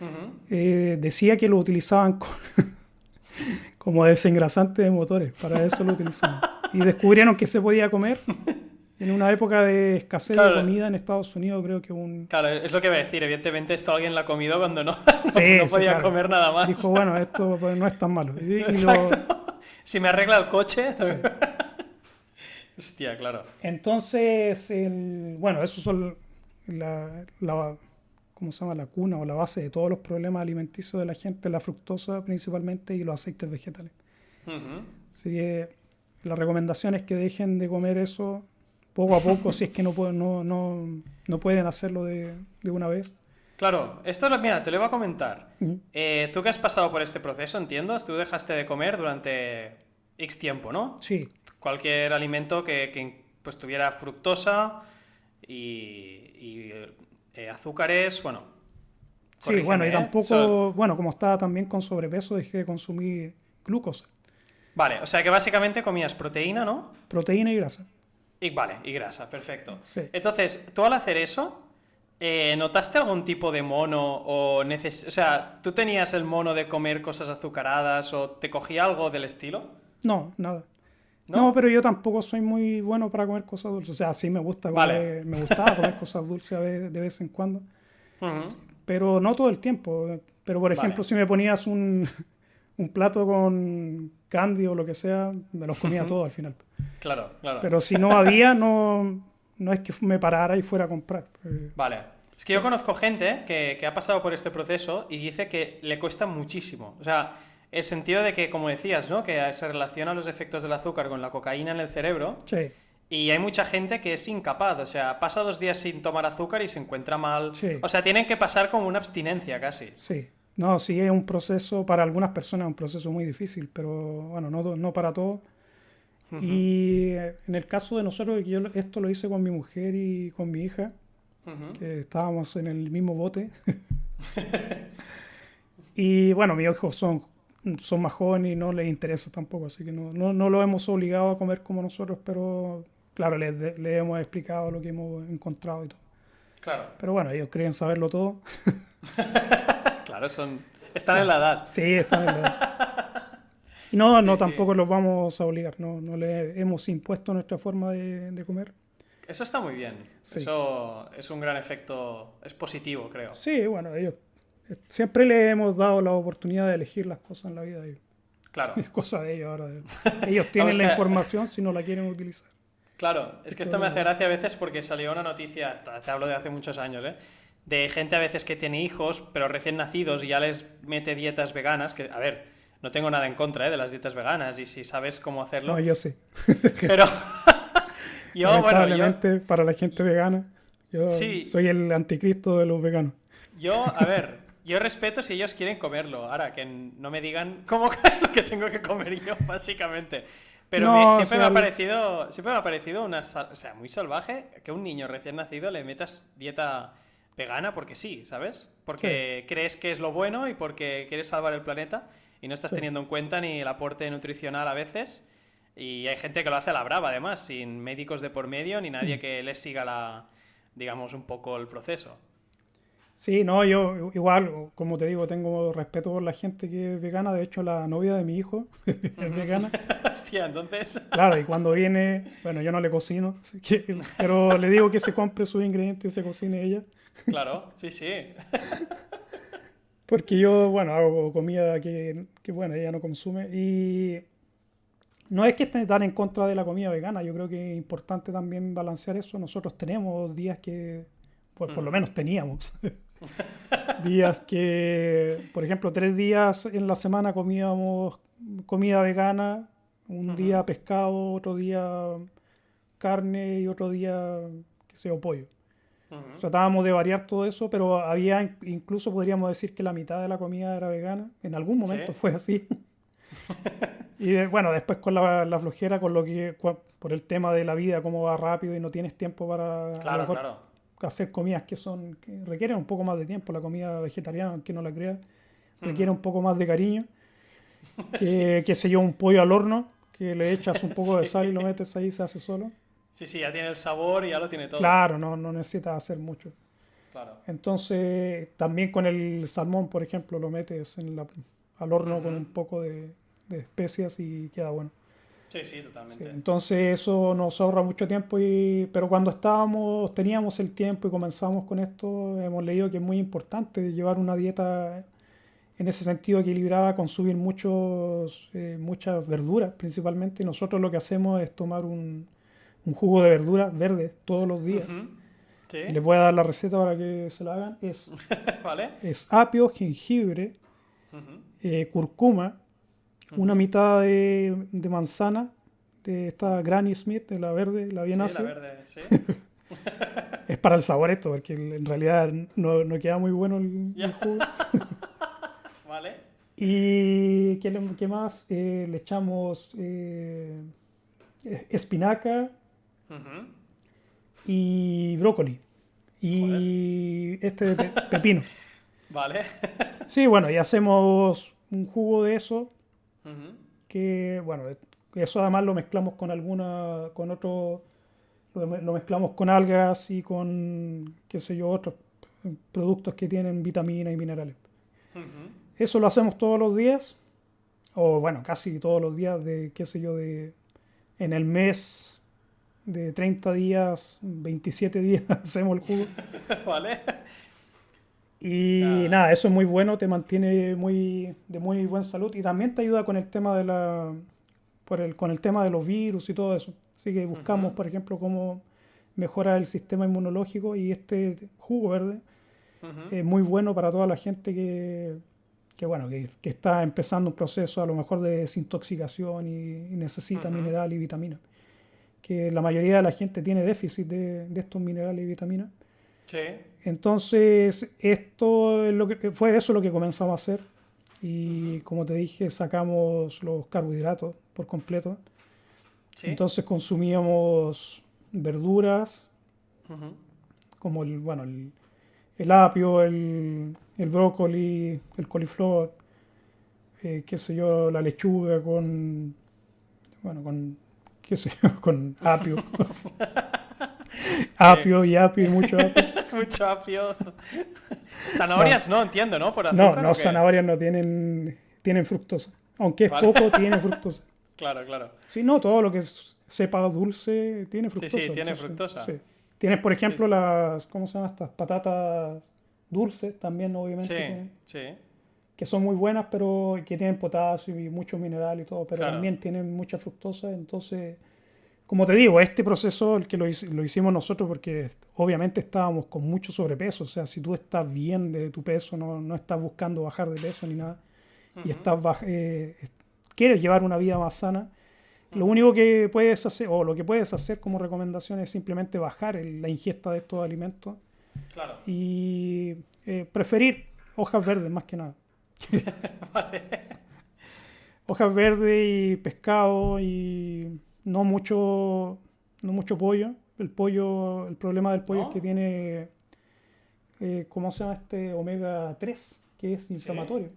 Ujú. eh, decía que lo utilizaban co- como desengrasante de motores. Para eso lo utilizaban. Y descubrieron que se podía comer. En una época de escasez Claro. de comida en Estados Unidos, creo que un... Claro, es lo que iba a decir. Evidentemente esto alguien lo ha comido cuando no, Sí, no sí, podía claro. comer nada más. Dijo, bueno, esto pues, no es tan malo. Y- y lo-. Si me arregla el coche... Hostia, claro. Entonces, el- bueno, esos son la, la- ¿cómo se llama? La cuna o la base de todos los problemas alimenticios de la gente, la fructosa principalmente y los aceites vegetales. Ujú. Así que la recomendación es que dejen de comer eso poco a poco si es que no, pueden- no, no, no pueden hacerlo de, de una vez. Claro, esto es lo, mira, te lo iba a comentar. Ujú. Eh, tú que has pasado por este proceso, entiendo, tú dejaste de comer durante X tiempo, ¿no? Sí, Cualquier alimento que, que, pues, tuviera fructosa y, y, eh, azúcares, bueno. sí, bueno, y tampoco, So- bueno, como estaba también con sobrepeso, dejé de consumir glucosa, vale, o sea que básicamente comías proteína, ¿no? proteína y grasa. Y vale, y grasa, perfecto. Sí. Entonces, tú al hacer eso, eh, ¿notaste algún tipo de mono o neces O sea, ¿tú tenías el mono de comer cosas azucaradas o te cogía algo del estilo? No, nada. ¿No? ¿No? pero yo tampoco soy muy bueno para comer cosas dulces. O sea, sí me gusta comer, Vale. me gustaba comer cosas dulces de vez en cuando, pero no todo el tiempo. Pero por Vale. ejemplo, si me ponías un, un plato con candy o lo que sea, me los comía todos al final. Claro, claro. Pero si no había, no, no es que me parara y fuera a comprar. Vale. Es que yo conozco gente que, que ha pasado por este proceso y dice que le cuesta muchísimo. O sea, el sentido de que, como decías, ¿no? Que se relaciona los efectos del azúcar con la cocaína en el cerebro. sí, Y hay mucha gente que es incapaz. O sea, pasa dos días sin tomar azúcar y se encuentra mal. Sí. O sea, tienen que pasar como una abstinencia casi. sí. No, sí es un proceso, para algunas personas es un proceso muy difícil, pero bueno, no, no para todos. Y eh, en el caso de nosotros, yo esto lo hice con mi mujer y con mi hija, que estábamos en el mismo bote. y bueno, mis hijos son, son más jóvenes y no les interesa tampoco, así que no, no, no lo hemos obligado a comer como nosotros, pero claro, les, les hemos explicado lo que hemos encontrado y todo. Claro. Pero bueno, ellos creen saberlo todo. Claro, son. Están en la edad. Sí, están en la edad. Y no, no Sí, sí. tampoco los vamos a obligar, no, no les hemos impuesto nuestra forma de, de comer. Eso está muy bien. Sí. Eso es un gran efecto. Es positivo, creo. Sí, bueno, ellos siempre les hemos dado la oportunidad de elegir las cosas en la vida y Claro. es cosa de ellos ahora. Ellos tienen la que- información si no la quieren utilizar. Claro, es que esto me hace gracia a veces porque salió una noticia, te hablo de hace muchos años, ¿eh? de gente a veces que tiene hijos, pero recién nacidos y ya les mete dietas veganas, que, a ver, no tengo nada en contra ¿eh? de las dietas veganas y si sabes cómo hacerlo. No, yo sí. Pero yo, bueno, yo... para la gente vegana, yo soy el anticristo de los veganos. Yo, a ver, yo respeto si ellos quieren comerlo. Ahora, que no me digan cómo lo que tengo que comer yo, básicamente. Pero siempre, me ha parecido, siempre me ha parecido una, o sea, muy salvaje que un niño recién nacido le metas dieta vegana porque sí, ¿sabes? Porque crees que es lo bueno y porque quieres salvar el planeta y no estás teniendo en cuenta ni el aporte nutricional a veces. Y hay gente que lo hace a la brava, además, sin médicos de por medio ni nadie mm. que les siga la, digamos, un poco el proceso. Sí, no, yo igual, como te digo, tengo respeto por la gente que es vegana. De hecho, la novia de mi hijo es vegana. Hostia, entonces. Claro, y cuando viene, bueno, yo no le cocino, pero le digo que se compre sus ingredientes y se cocine ella. Claro, sí, sí. Porque yo, bueno, hago comida que, que, bueno, ella no consume. Y no es que esté tan en contra de la comida vegana, yo creo que es importante también balancear eso. Nosotros tenemos días que, pues, por lo menos teníamos. días que, por ejemplo, tres días en la semana comíamos comida vegana, un día pescado, otro día carne y otro día, qué sé yo, pollo. Tratábamos de variar todo eso, pero había, incluso podríamos decir que la mitad de la comida era vegana. En algún momento fue así. y bueno, después con la, la, flojera, con lo que, por el tema de la vida, cómo va rápido y no tienes tiempo para hacer comidas que son, que requieren un poco más de tiempo. La comida vegetariana, aunque no la creas, requiere un poco más de cariño. Que, que sé yo, un pollo al horno, que le echas un poco de sal y lo metes ahí y se hace solo. Sí, sí, ya tiene el sabor y ya lo tiene todo. Claro, no, no necesitas hacer mucho. Claro. Entonces, también con el salmón, por ejemplo, lo metes en la, al horno con un poco de, especias y queda bueno. Sí, sí, totalmente. entonces eso nos ahorra mucho tiempo, y, pero cuando estábamos, teníamos el tiempo y comenzamos con esto, hemos leído que es muy importante llevar una dieta en ese sentido equilibrada, consumir muchos, eh, muchas verduras principalmente. Nosotros lo que hacemos es tomar un, un jugo de verdura verde todos los días. Les voy a dar la receta para que se la hagan. Es, es apio, jengibre, eh, curcuma, una mitad de, manzana, de esta Granny Smith, de la verde, la bien sí, es para el sabor esto, porque en realidad no, queda muy bueno el, jugo. vale. ¿Y qué, más? Eh, le echamos eh, espinaca, y brócoli. Y este de pepino. vale. sí, bueno, y hacemos un jugo de eso. Que, bueno, eso además lo mezclamos con alguna, con otro, lo, mezclamos con algas y con, qué sé yo, otros productos que tienen vitaminas y minerales. Eso lo hacemos todos los días, o bueno, casi todos los días de, qué sé yo, de, en el mes de 30 días, 27 días hacemos el jugo. vale. Y nada, eso es muy bueno, te mantiene muy, de muy buena salud y también te ayuda con el tema de la por el, con el tema de los virus y todo eso. Así que buscamos, por ejemplo, cómo mejorar el sistema inmunológico y este jugo verde es muy bueno para toda la gente que, que bueno, que, que, está empezando un proceso a lo mejor de desintoxicación y, necesita mineral y vitaminas que la mayoría de la gente tiene déficit de, estos minerales y vitaminas. Sí. Entonces, esto es lo que, fue eso lo que comenzamos a hacer. Y como te dije, sacamos los carbohidratos por completo. Sí. Entonces consumíamos verduras, como el, bueno, el, apio, el, el, brócoli, el coliflor, eh, qué sé yo, la lechuga con, bueno, con qué sé yo, con apio. apio y apio y mucho apio. mucho apio. Zanahorias no. entiendo, ¿no? Por no, no, zanahorias no tienen, tienen fructosa. Aunque es poco, tiene fructosa. Claro, claro. Sí, no, todo lo que sepa dulce tiene fructosa. Sí, sí, tiene fructosa. Sí. Tienes, por ejemplo, las, ¿cómo se llaman estas? Patatas dulces también, obviamente. Sí, sí que son muy buenas, pero que tienen potasio y mucho mineral y todo, pero también tienen mucha fructosa, entonces como te digo, este proceso, el que lo, lo, hicimos nosotros, porque obviamente estábamos con mucho sobrepeso, o sea, si tú estás bien de tu peso, no, no estás buscando bajar de peso ni nada, y estás eh, quieres llevar una vida más sana, lo único que puedes hacer, o lo que puedes hacer como recomendación es simplemente bajar la ingesta de estos alimentos claro. y eh, preferir hojas verdes más que nada. vale. Hojas verdes y pescado y no mucho, no mucho pollo. El pollo, el problema del pollo es que tiene, eh, ¿cómo se llama este? Omega 3, que es inflamatorio.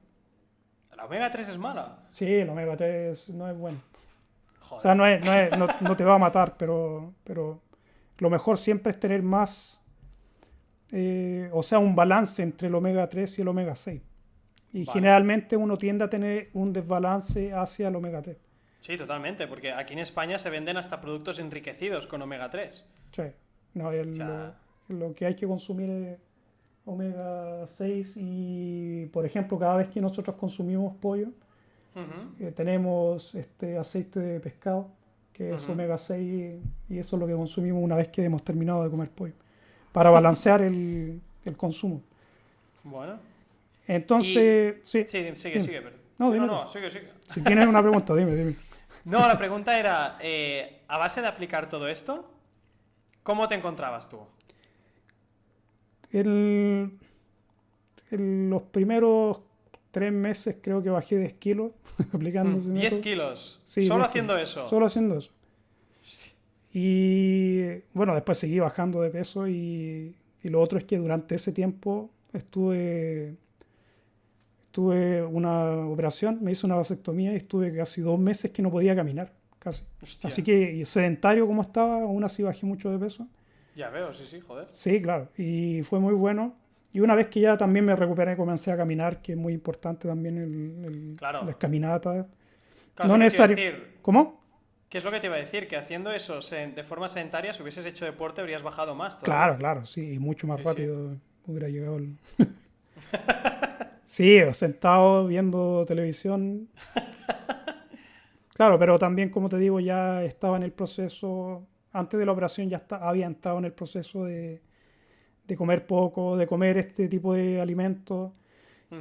¿La omega 3 es mala? Sí, el omega 3 no es bueno. O sea, no, es, no, es, no, te va a matar, pero, pero lo mejor siempre es tener más, eh, o sea, un balance entre el omega 3 y el omega 6. Y generalmente uno tiende a tener un desbalance hacia el omega 3. Sí, totalmente, porque aquí en España se venden hasta productos enriquecidos con omega 3. Sí, no, lo, que hay que consumir es omega 6 y, por ejemplo, cada vez que nosotros consumimos pollo, eh, tenemos este aceite de pescado, que es omega 6, y eso es lo que consumimos una vez que hemos terminado de comer pollo, para balancear el, el consumo. Bueno. Entonces, sí. Sí, sigue, sigue. No, no, no, sigue, sigue. Si tienes una pregunta, dime, dime. No, la pregunta era, eh, a base de aplicar todo esto, ¿cómo te encontrabas tú? El, los primeros tres meses creo que bajé 10 kilos aplicando 10 mm, kilos. solo haciendo eso. Solo haciendo eso. Y bueno, después seguí bajando de peso y, y, lo otro es que durante ese tiempo estuve tuve una operación, me hice una vasectomía y estuve casi dos meses que no podía caminar, casi. Así que sedentario como estaba, aún así bajé mucho de peso. Ya veo, sí, sí, joder. Sí, claro, y fue muy bueno. Y una vez que ya también me recuperé, comencé a caminar, que es muy importante también el, las caminatas. no necesario. ¿Cómo? ¿Qué es lo que te iba a decir? Que haciendo eso de forma sedentaria, si hubieses hecho deporte, habrías bajado más. Claro, claro, sí, mucho más rápido hubiera llegado. El... sí, sentado viendo televisión. Claro, pero también, como te digo, ya estaba en el proceso, antes de la operación ya está, había estado en el proceso de, de comer poco, de comer este tipo de alimentos.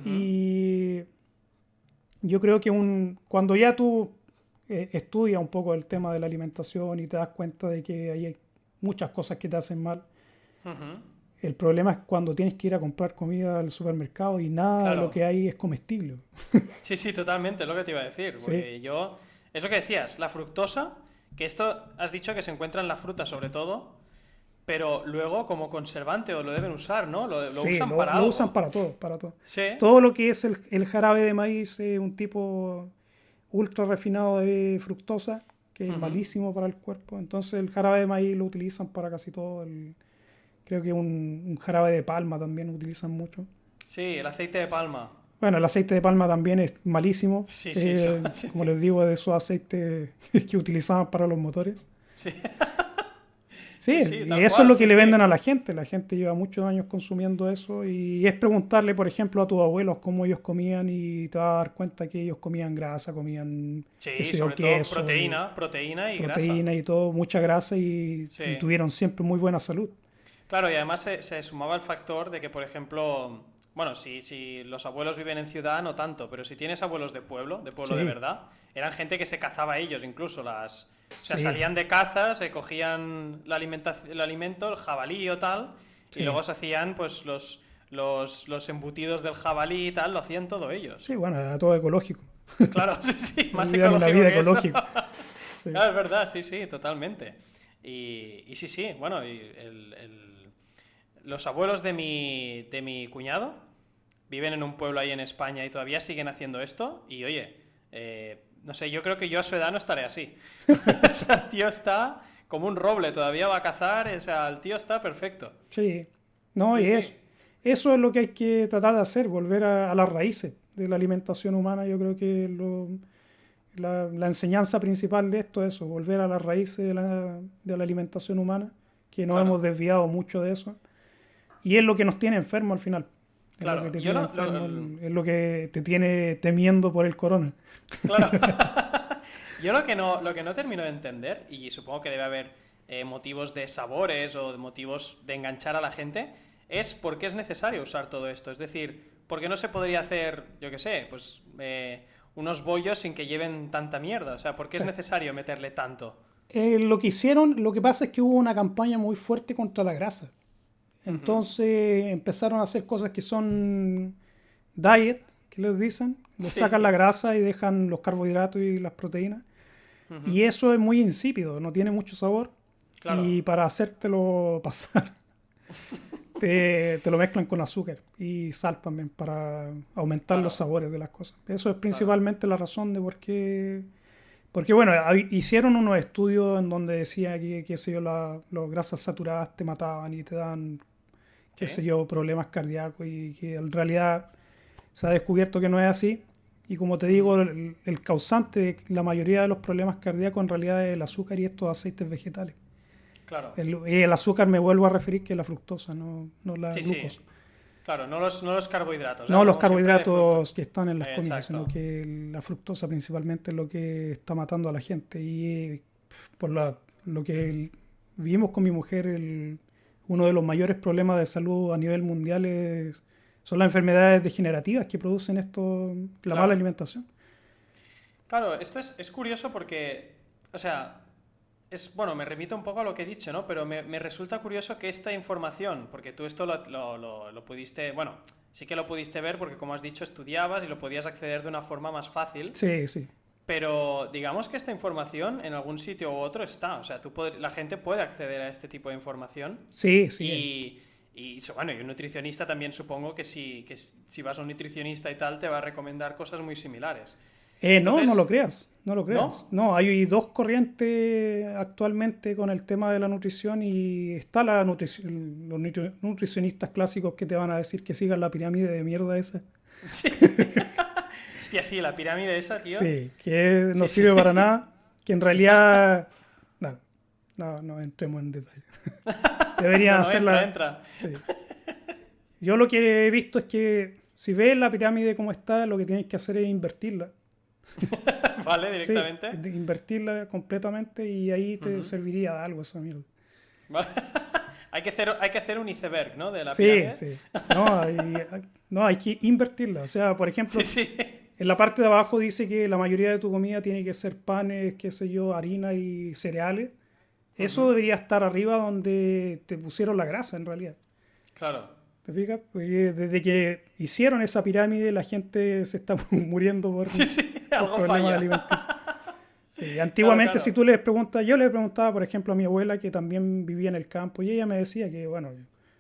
Y yo creo que un, cuando ya tú eh, estudias un poco el tema de la alimentación y te das cuenta de que hay muchas cosas que te hacen mal, el problema es cuando tienes que ir a comprar comida al supermercado y nada de lo que hay es comestible. Sí, sí, totalmente, es lo que te iba a decir. Porque yo, es lo que decías, la fructosa, que esto has dicho que se encuentra en la fruta sobre todo, pero luego como conservante o lo deben usar, ¿no? Lo, usan para lo usan para todo, para todo. Todo lo que es el, jarabe de maíz es un tipo ultra refinado de fructosa, que es malísimo para el cuerpo. Entonces el jarabe de maíz lo utilizan para casi todo. Creo que un, jarabe de palma también utilizan mucho. Sí, el aceite de palma. Bueno, el aceite de palma también es malísimo. Sí, sí, eh, como les digo, de esos aceites que utilizaban para los motores. Sí. Sí, y eso es lo que le venden a la gente. La gente lleva muchos años consumiendo eso y es preguntarle, por ejemplo, a tus abuelos cómo ellos comían y te vas a dar cuenta que ellos comían grasa, comían sí, sobre todo proteína, proteína y proteína y todo, mucha grasa y, tuvieron siempre muy buena salud. Claro, y además se, sumaba el factor de que, por ejemplo, bueno, si, si los abuelos viven en ciudad, no tanto, pero si tienes abuelos de pueblo, de pueblo de verdad, eran gente que se cazaba ellos, incluso las o sea, salían de caza, se cogían la el alimento, el jabalí o tal, y luego se hacían pues los, los, embutidos del jabalí y tal, lo hacían todo ellos. Sí, bueno, era todo ecológico. Claro, sí, sí, más ecológico. Vida ecológica. Claro, es verdad, sí, sí, totalmente. Y, y sí, sí, bueno, los abuelos de mi, de mi cuñado viven en un pueblo ahí en España y todavía siguen haciendo esto. Y oye, eh, no sé, yo creo que yo a su edad no estaré así. o sea, el tío está como un roble, todavía va a cazar, o sea, el tío está perfecto. Sí, no, y Eso, eso es lo que hay que tratar de hacer, volver a, las raíces de la alimentación humana. Yo creo que la, enseñanza principal de esto es eso, volver a las raíces de la, alimentación humana, que nos hemos desviado mucho de eso. Y es lo que nos tiene enfermo al final. Claro, es lo que te, tiene temiendo por el corona. Claro. Yo lo que, no, lo que no termino de entender, y supongo que debe haber eh, motivos de sabores o de motivos de enganchar a la gente, es por qué es necesario usar todo esto. Es decir, ¿por qué no se podría hacer, yo qué sé, pues eh, unos bollos sin que lleven tanta mierda? O sea, ¿por qué es necesario meterle tanto? Eh, lo que hicieron, lo que pasa es que hubo una campaña muy fuerte contra la grasa. Entonces empezaron a hacer cosas que son diet, que les dicen. Sacan la grasa y dejan los carbohidratos y las proteínas. Y eso es muy insípido, no tiene mucho sabor. Y para hacértelo pasar, te, lo mezclan con azúcar y sal también para aumentar los sabores de las cosas. Eso es principalmente la razón de por qué porque bueno, hicieron unos estudios en donde decía que, qué sé yo, las grasas saturadas te mataban y te dan, qué sé yo, problemas cardíacos y que en realidad se ha descubierto que no es así. Y como te digo, el, causante de la mayoría de los problemas cardíacos en realidad es el azúcar y estos aceites vegetales. Claro. El, y el azúcar me vuelvo a referir que es la fructosa, no, no la glucosa. Claro, no los, no los carbohidratos. No los carbohidratos que están en las comidas, sino que la fructosa principalmente es lo que está matando a la gente. Y por lo que vimos con mi mujer, el, uno de los mayores problemas de salud a nivel mundial es, son las enfermedades degenerativas que producen esto, la mala alimentación. Claro, esto es, es curioso porque, o sea, es, bueno, me remito un poco a lo que he dicho, ¿no? Pero me, resulta curioso que esta información, porque tú esto lo, pudiste, bueno, sí que lo pudiste ver porque como has dicho estudiabas y lo podías acceder de una forma más fácil. Sí, sí. Pero digamos que esta información en algún sitio u otro está, o sea, tú la gente puede acceder a este tipo de información. Sí, sí. Y, y bueno, y un nutricionista también supongo que si, que si vas a un nutricionista y tal te va a recomendar cosas muy similares. Eh, no, no lo creas, no lo creas. ¿No? hay dos corrientes actualmente con el tema de la nutrición y está la nutrición, los nutricionistas clásicos que te van a decir que sigan la pirámide de mierda esa. Sí. Hostia, sí, la pirámide esa, tío. Sí, que no sirve para nada, que en realidad... No, no, no entremos en detalle. Deberían no, hacerla... Entra, Yo lo que he visto es que si ves la pirámide como está, lo que tienes que hacer es invertirla ¿Vale? Directamente. invertirla completamente y ahí te serviría de algo esa mierda. hay, que hacer, hay que hacer un iceberg, ¿no? De la sí, sí. No hay, no, hay que invertirla. O sea, por ejemplo, en la parte de abajo dice que la mayoría de tu comida tiene que ser panes, qué sé yo, harina y cereales. Eso debería estar arriba donde te pusieron la grasa, en realidad. Claro. ¿Te fijas? desde que hicieron esa pirámide, la gente se está muriendo por, sí, sí, problemas alimenticios. Sí, antiguamente, si tú le preguntas, yo le preguntaba, por ejemplo, a mi abuela que también vivía en el campo, y ella me decía que, bueno,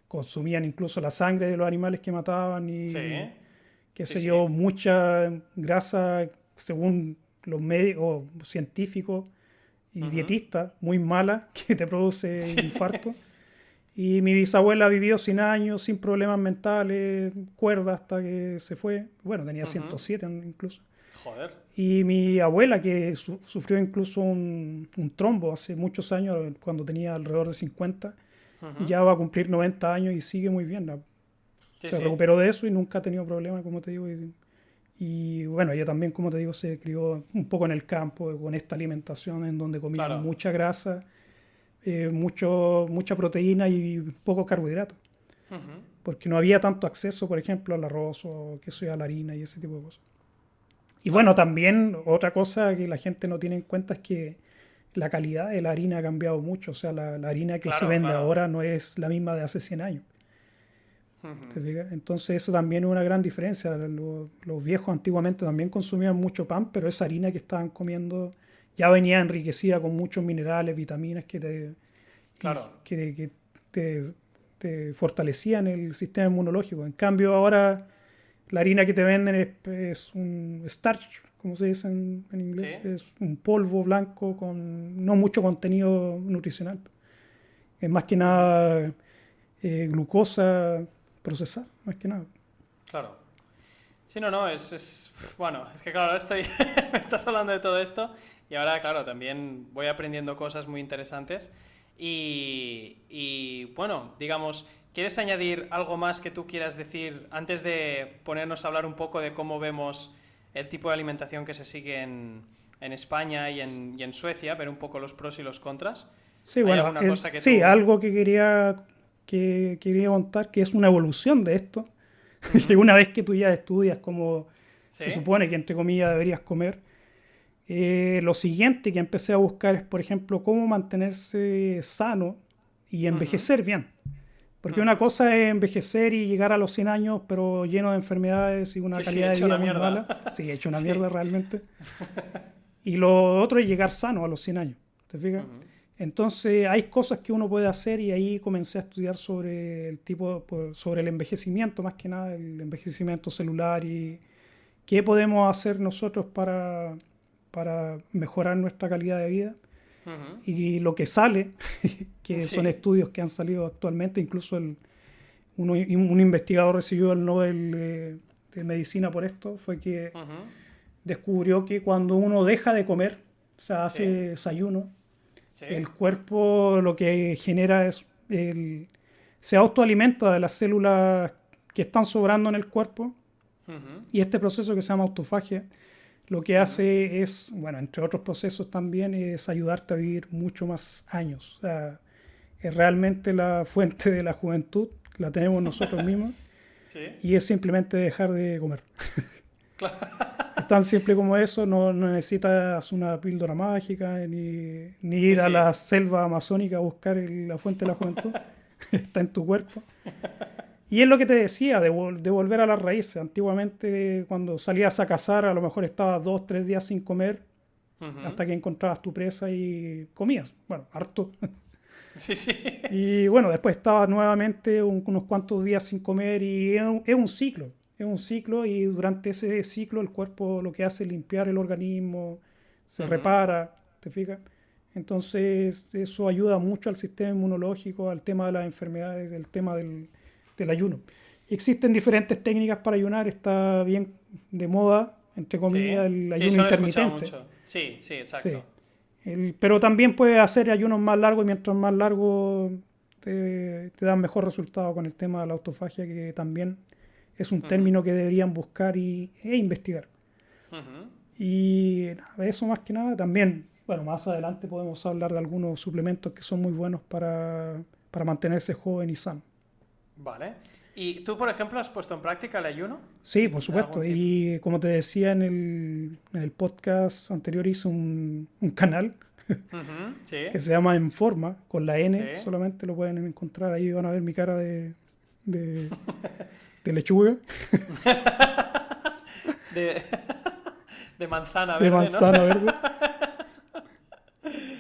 consumían incluso la sangre de los animales que mataban y, qué sé yo, mucha grasa, según los médicos científicos y dietistas, muy mala, que te produce infarto. Y mi bisabuela vivió sin años, sin problemas mentales, cuerda hasta que se fue. Bueno, tenía 107 incluso. Joder. Y mi abuela, que sufrió incluso un, trombo hace muchos años, cuando tenía alrededor de 50, ya va a cumplir 90 años y sigue muy bien. Se recuperó de eso y nunca ha tenido problemas, como te digo. Y, bueno, ella también, como te digo, se crió un poco en el campo, con esta alimentación en donde comía mucha grasa eh, mucho, mucha proteína y poco carbohidrato. Porque no había tanto acceso, por ejemplo, al arroz o que sea, a la harina y ese tipo de cosas. Y bueno, también otra cosa que la gente no tiene en cuenta es que la calidad de la harina ha cambiado mucho. O sea, la, harina que se vende ahora no es la misma de hace 100 años. Entonces eso también es una gran diferencia. Los, los, viejos antiguamente también consumían mucho pan, pero esa harina que estaban comiendo ya venía enriquecida con muchos minerales, vitaminas que te, que, te, fortalecían el sistema inmunológico. En cambio, ahora la harina que te venden es, un starch, como se dice en, inglés, es un polvo blanco con no mucho contenido nutricional. Es más que nada eh, glucosa procesada, más que nada. Claro. Sí, no, no, es, es bueno, es que claro, estoy, me estás hablando de todo esto y ahora, claro, también voy aprendiendo cosas muy interesantes. Y, bueno, digamos, ¿quieres añadir algo más que tú quieras decir antes de ponernos a hablar un poco de cómo vemos el tipo de alimentación que se sigue en, en España y en, y en Suecia, ver un poco los pros y los contras. Sí, bueno, sí, algo que quería, que quería contar, que es una evolución de esto, que una vez que tú ya estudias como se supone que entre comillas deberías comer, eh, lo siguiente que empecé a buscar es, por ejemplo, cómo mantenerse sano y envejecer bien. Porque una cosa es envejecer y llegar a los 100 años, pero lleno de enfermedades y una calidad de vida muy mala. Sí, he hecho una mierda realmente. Y lo otro es llegar sano a los 100 años. ¿Te fijas? Entonces hay cosas que uno puede hacer y ahí comencé a estudiar sobre el tipo, pues, sobre el envejecimiento más que nada, el envejecimiento celular y qué podemos hacer nosotros para, para mejorar nuestra calidad de vida. Y lo que sale, que son estudios que han salido actualmente, incluso el, uno, un investigador recibió el Nobel de, Medicina por esto, fue que descubrió que cuando uno deja de comer, o sea, hace desayuno, el cuerpo lo que genera es, el, se autoalimenta de las células que están sobrando en el cuerpo y este proceso que se llama autofagia lo que hace es, bueno, entre otros procesos también, es ayudarte a vivir mucho más años. O sea, es realmente la fuente de la juventud, la tenemos nosotros mismos, y es simplemente dejar de comer. Es tan simple como eso, no, necesitas una píldora mágica, ni, ir a la selva amazónica a buscar la fuente de la juventud, está en tu cuerpo. Y es lo que te decía, de, volver a las raíces. Antiguamente, cuando salías a cazar, a lo mejor estabas dos, tres días sin comer, hasta que encontrabas tu presa y comías. Bueno, harto. Sí, sí. Y bueno, después estabas nuevamente unos cuantos días sin comer y es un, ciclo. Es un ciclo y durante ese ciclo el cuerpo lo que hace es limpiar el organismo, se repara, ¿te fijas? Entonces eso ayuda mucho al sistema inmunológico, al tema de las enfermedades, el tema del, del ayuno. Existen diferentes técnicas para ayunar, está bien de moda, entre comillas, el ayuno intermitente. Sí, sí, exacto. pero también puedes hacer ayunos más largos y mientras más largo te, te, dan mejor resultado con el tema de la autofagia, que también es un término que deberían buscar y, e investigar. Y eso más que nada, también, bueno, más adelante podemos hablar de algunos suplementos que son muy buenos para, para mantenerse joven y sano. Vale. ¿Y tú, por ejemplo, has puesto en práctica el ayuno? Sí, por supuesto. Y como te decía en el, en el podcast anterior, hice un, un canal que se llama En Forma, con la N solamente lo pueden encontrar. Ahí van a ver mi cara de, de, lechuga. de, de, manzana verde. De manzana verde.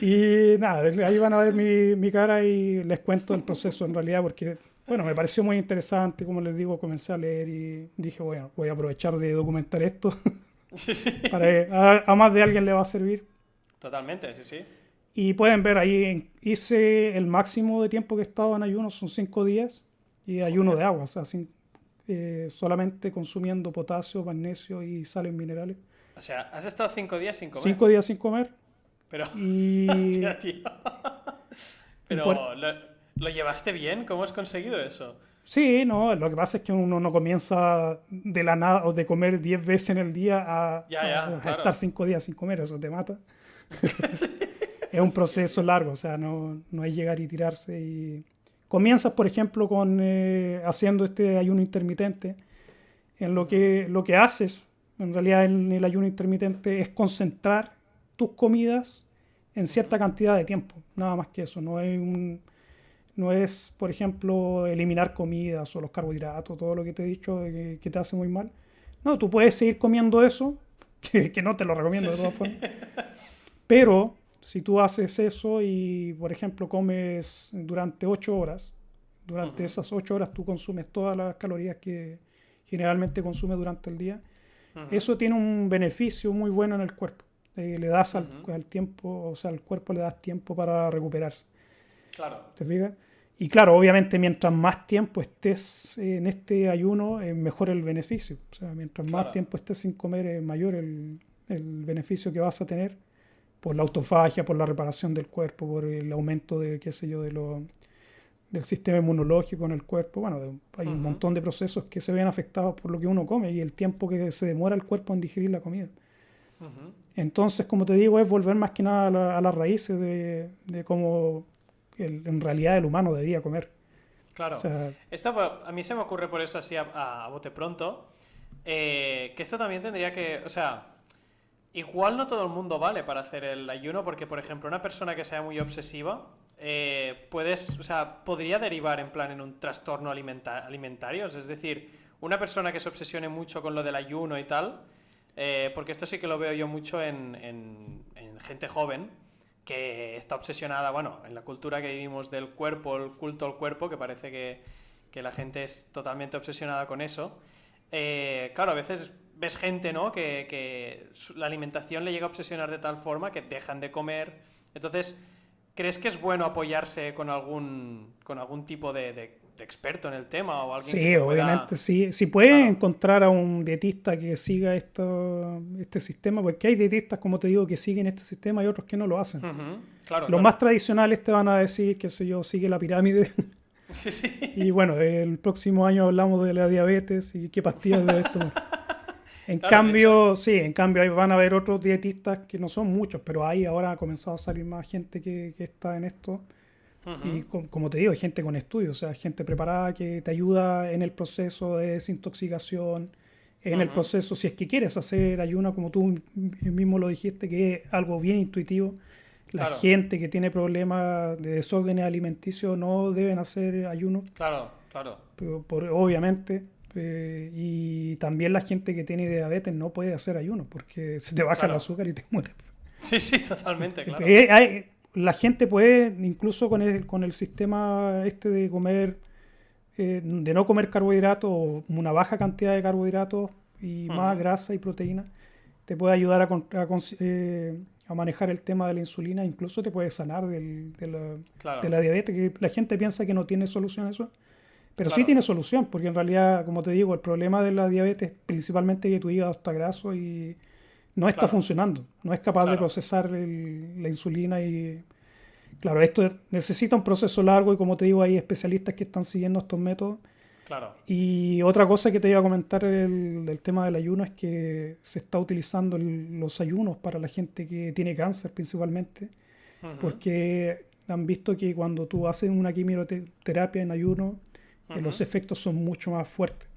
Y nada, ahí van a ver mi, mi cara y les cuento el proceso en realidad, porque bueno, me pareció muy interesante, como les digo, comencé a leer y dije, bueno, voy a aprovechar de documentar esto. para a, más de alguien le va a servir. Totalmente, sí, sí. Y pueden ver ahí, hice el máximo de tiempo que he estado en ayuno, son cinco días, y ayuno de agua, o sea, eh, solamente consumiendo potasio, magnesio y sales minerales. O sea, has estado cinco días sin comer. Cinco días sin comer. Pero, y... Hostia, tío. Pero, ¿Lo llevaste bien? ¿Cómo has conseguido eso? Sí, no, lo que pasa es que uno no comienza de la nada o de comer 10 veces en el día a, estar 5 días sin comer, eso te mata. es un proceso largo, o sea, no, no es llegar y tirarse. Y... Comienzas, por ejemplo, con eh, haciendo este ayuno intermitente, en lo que, lo que haces, en realidad en el ayuno intermitente, es concentrar tus comidas en cierta cantidad de tiempo, nada más que eso, no hay un no es, por ejemplo, eliminar comidas o los carbohidratos, todo lo que te he dicho que, te hace muy mal. No, tú puedes seguir comiendo eso, que, no te lo recomiendo de todas formas. Pero si tú haces eso y, por ejemplo, comes durante 8 horas, durante esas 8 horas tú consumes todas las calorías que generalmente consumes durante el día, eso tiene un beneficio muy bueno en el cuerpo. Eh, le das al, al, tiempo, o sea, al cuerpo le das tiempo para recuperarse. Claro. ¿Te fijas? Y claro, obviamente mientras más tiempo estés en este ayuno, es mejor el beneficio. O sea, mientras más tiempo estés sin comer, es mayor el, el, beneficio que vas a tener por la autofagia, por la reparación del cuerpo, por el aumento de, qué sé yo, de lo, del sistema inmunológico en el cuerpo. Bueno, hay un montón de procesos que se ven afectados por lo que uno come y el tiempo que se demora el cuerpo en digerir la comida. Entonces, como te digo, es volver más que nada a, las raíces de, de cómo en realidad el humano debía comer. Claro. esto a mí se me ocurre por eso así a, bote pronto, eh, que esto también tendría que, o sea, igual no todo el mundo vale para hacer el ayuno, porque por ejemplo una persona que sea muy obsesiva, eh, puedes, o sea, podría derivar en plan en un trastorno alimentario, es decir, una persona que se obsesione mucho con lo del ayuno y tal, eh, porque esto sí que lo veo yo mucho en, en gente joven, que está obsesionada, bueno, en la cultura que vivimos del cuerpo, el culto al cuerpo, que parece que, que la gente es totalmente obsesionada con eso. Eh, claro, a veces ves gente, ¿no? Que, que, la alimentación le llega a obsesionar de tal forma que dejan de comer. Entonces, ¿crees que es bueno apoyarse con algún, con algún tipo de experto en el tema o alguien sí, obviamente, sí. Si puedes encontrar a un dietista que siga esto, este sistema, porque hay dietistas, como te digo, que siguen este sistema y otros que no lo hacen. Los más tradicionales te van a decir, que sé yo, sigue la pirámide. Sí, sí. Y bueno, el próximo año hablamos de la diabetes y qué pastillas debes tomar. En cambio, sí, en cambio van a haber otros dietistas que no son muchos, pero ahí ahora ha comenzado a salir más gente que, que está en esto y como te digo, hay gente con estudios, o sea, gente preparada que te ayuda en el proceso de desintoxicación, en el proceso, si es que quieres hacer ayuno, como tú mismo lo dijiste, que es algo bien intuitivo. La gente que tiene problemas de desórdenes alimenticios no deben hacer ayuno. Claro, claro. Por, obviamente. Eh, y también la gente que tiene diabetes no puede hacer ayuno porque se te baja el azúcar y te mueres. Sí, sí, totalmente, claro. Eh, hay, la gente puede, incluso con el, con el sistema este de comer, eh, de no comer carbohidratos o una baja cantidad de carbohidratos y más grasa y proteína, te puede ayudar a, eh, a, manejar el tema de la insulina, incluso te puede sanar del, de, la, de, la, diabetes, que la gente piensa que no tiene solución a eso. Pero sí tiene solución, porque en realidad, como te digo, el problema de la diabetes es principalmente que tu hígado está graso y, no está funcionando, no es capaz de procesar la insulina y claro, esto necesita un proceso largo y como te digo, hay especialistas que están siguiendo estos métodos. Claro. Y otra cosa que te iba a comentar del, tema del ayuno es que se está utilizando los ayunos para la gente que tiene cáncer principalmente, porque han visto que cuando tú haces una quimioterapia en ayuno, los efectos son mucho más fuertes.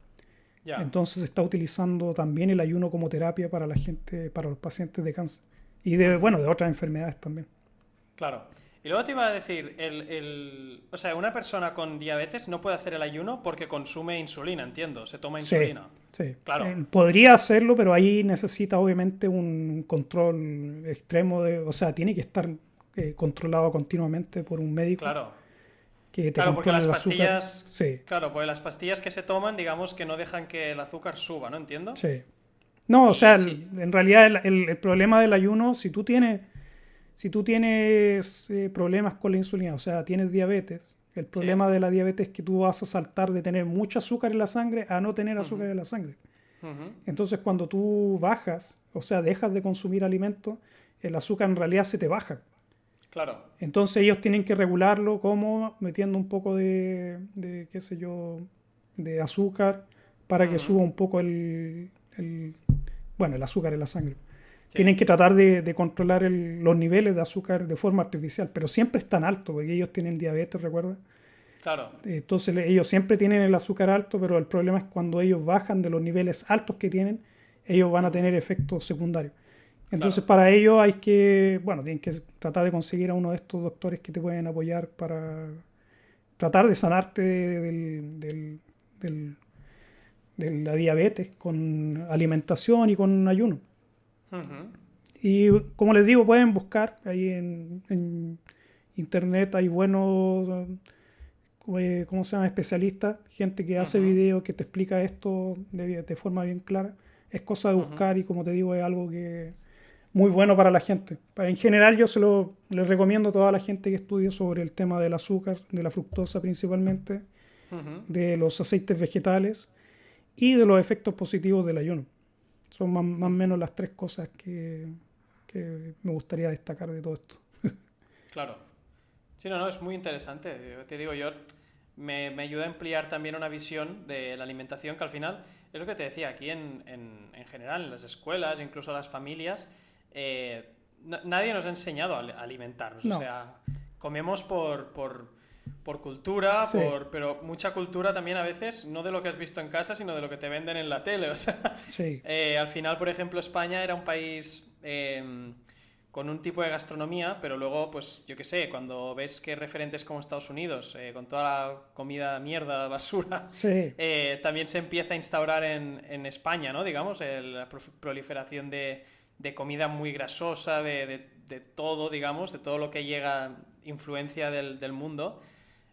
Entonces se está utilizando también el ayuno como terapia para la gente, para los pacientes de cáncer. Y de, bueno, de otras enfermedades también. Claro. Y luego te iba a decir, el, o sea, una persona con diabetes no puede hacer el ayuno porque consume insulina, entiendo, se toma insulina. Sí, claro. Eh, podría hacerlo, pero ahí necesita obviamente un control extremo, de, o sea, tiene que estar eh, controlado continuamente por un médico. Claro claro, porque las pastillas, sí. claro, porque las pastillas que se toman, digamos que no dejan que el azúcar suba, ¿no? Entiendo. Sí. No, o sea, en realidad el, problema del ayuno, si tú tienes, si tú tienes eh, problemas con la insulina, o sea, tienes diabetes, el problema de la diabetes es que tú vas a saltar de tener mucho azúcar en la sangre a no tener azúcar en la sangre. Entonces, cuando tú bajas, o sea, dejas de consumir alimentos, el azúcar en realidad se te baja. Claro. Entonces ellos tienen que regularlo como metiendo un poco de, qué sé yo, de azúcar para que suba un poco el, bueno, el azúcar en la sangre. Tienen que tratar de, controlar los niveles de azúcar de forma artificial, pero siempre están altos, porque ellos tienen diabetes, recuerda. Claro. Entonces ellos siempre tienen el azúcar alto, pero el problema es cuando ellos bajan de los niveles altos que tienen, ellos van a tener efectos secundarios. Entonces, para ello hay que, bueno, tienen que tratar de conseguir a uno de estos doctores que te pueden apoyar para tratar de sanarte del, de la diabetes con alimentación y con ayuno. Y como les digo, pueden buscar ahí en, internet, hay buenos, eh, ¿cómo se llama? Especialistas, gente que hace videos que te explica esto de, de, forma bien clara. Es cosa de buscar y como te digo, es algo que muy bueno para la gente. En general yo se lo les recomiendo a toda la gente que estudie sobre el tema del azúcar, de la fructosa principalmente, de los aceites vegetales y de los efectos positivos del ayuno. Son más, o menos las tres cosas que, que, me gustaría destacar de todo esto. claro. Sí, no, no, es muy interesante. Te digo yo, me, me, ayuda a ampliar también una visión de la alimentación que al final es lo que te decía, aquí en, en, en general, en las escuelas, incluso las familias, eh, nadie nos ha enseñado a alimentarnos. O sea, comemos por, por, por cultura, por, pero mucha cultura también a veces, no de lo que has visto en casa, sino de lo que te venden en la tele. O sea, eh, al final, por ejemplo, España era un país... Em, con un tipo de gastronomía, pero luego, pues yo qué sé, cuando ves que referentes como Estados Unidos, eh, con toda la comida mierda, basura, eh, también se empieza a instaurar en, en España, ¿no? Digamos, la proliferación de, de, comida muy grasosa, de, de, todo, digamos, de todo lo que llega influencia del, del mundo.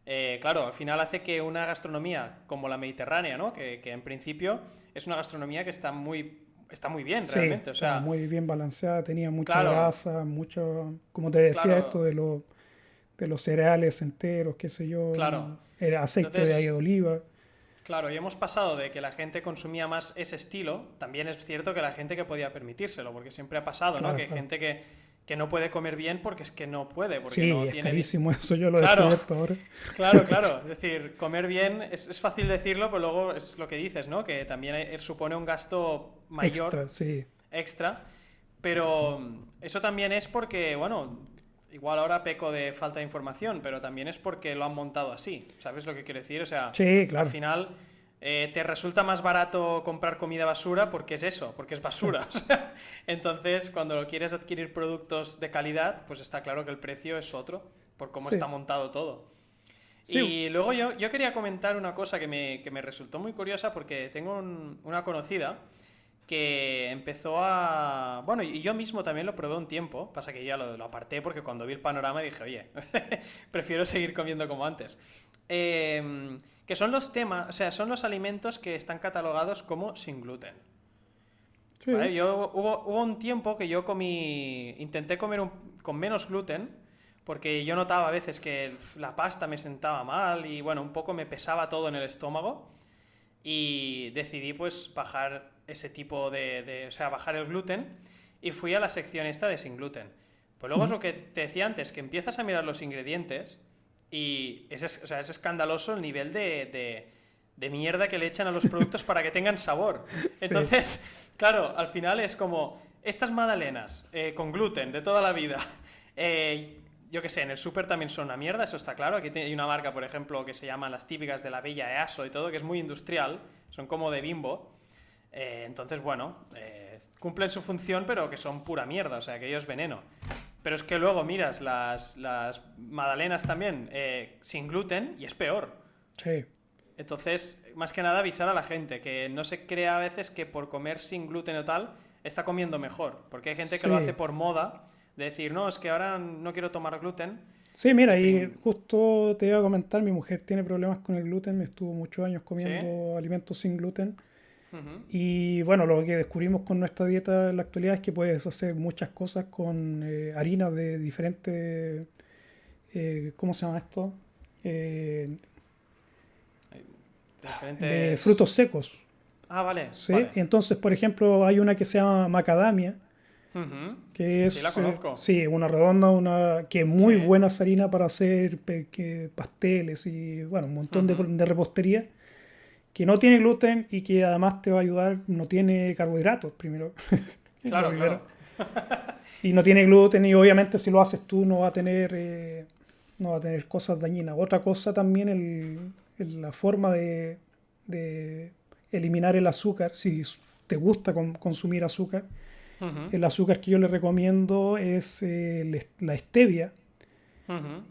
Eh, claro, al final hace que una gastronomía como la mediterránea, ¿no? Que, que en principio es una gastronomía que está muy está muy bien realmente. o sea, muy bien balanceada, tenía mucha grasa, mucho, como te decía, esto de, lo, de los cereales enteros, qué sé yo, claro. era aceite de oliva. Claro, y hemos pasado de que la gente consumía más ese estilo, también es cierto que la gente que podía permitírselo, porque siempre ha pasado, ¿no? Que hay gente que que no puede comer bien porque es que no puede. Porque sí, no es carísimo eso, yo lo he claro, ahora. Claro, claro. Es decir, comer bien es, es, fácil decirlo, pero luego es lo que dices, ¿no? Que también supone un gasto mayor. Extra, sí. Extra. Pero eso también es porque, bueno, igual ahora peco de falta de información, pero también es porque lo han montado así. ¿Sabes lo que quiero decir? O sea, sí, claro. al final eh, te resulta más barato comprar comida basura porque es eso, porque es basura. Entonces, cuando quieres adquirir productos de calidad, pues está claro que el precio es otro, por cómo está montado todo. Y luego yo, yo quería comentar una cosa que me, que me resultó muy curiosa porque tengo una conocida que empezó a... Bueno, y yo mismo también lo probé un tiempo, pasa que ya lo, lo aparté porque cuando vi el panorama dije, oye, prefiero seguir comiendo como antes. Eh, que son los temas, o sea, son los alimentos que están catalogados como sin gluten. Yo, hubo, hubo, un tiempo que yo comí, intenté comer con menos gluten, porque yo notaba a veces que la pasta me sentaba mal y bueno, un poco me pesaba todo en el estómago y decidí pues bajar ese tipo de, o sea, bajar el gluten y fui a la sección esta de sin gluten. Pues luego es lo que te decía antes, que empiezas a mirar los ingredientes y es, o sea, es escandaloso el nivel de, de, mierda que le echan a los productos para que tengan sabor. Entonces, claro, al final es como estas magdalenas eh, con gluten de toda la vida. Eh, yo qué sé, en el súper también son una mierda, eso está claro. Aquí hay una marca, por ejemplo, que se llama las típicas de la Bella EASO y todo, que es muy industrial, son como de bimbo. Eh, entonces, bueno, cumplen su función, pero que son pura mierda, o sea, que ellos veneno. Pero es que luego miras las, las magdalenas también eh, sin gluten y es peor. Sí. Entonces, más que nada avisar a la gente que no se crea a veces que por comer sin gluten o tal está comiendo mejor. Porque hay gente que lo hace por moda, de decir, no, es que ahora no quiero tomar gluten. Sí, mira, y justo te iba a comentar, mi mujer tiene problemas con el gluten, me estuvo muchos años comiendo alimentos sin gluten. Y bueno, lo que descubrimos con nuestra dieta en la actualidad es que puedes hacer muchas cosas con eh, harinas de diferentes, eh, ¿cómo se llama esto? Eh, de frutos secos. Ah, vale. ¿sí? Entonces, por ejemplo, hay una que se llama macadamia, que es sí, la conozco. sí, una redonda, una que es muy buena harina para hacer pasteles y bueno, un montón de, de repostería que no tiene gluten y que además te va a ayudar, no tiene carbohidratos primero. Claro, claro. y no tiene gluten y obviamente si lo haces tú no va a tener, eh, no va a tener cosas dañinas. Otra cosa también, el, la forma de, de, eliminar el azúcar, si te gusta consumir azúcar, el azúcar que yo le recomiendo es eh, la stevia.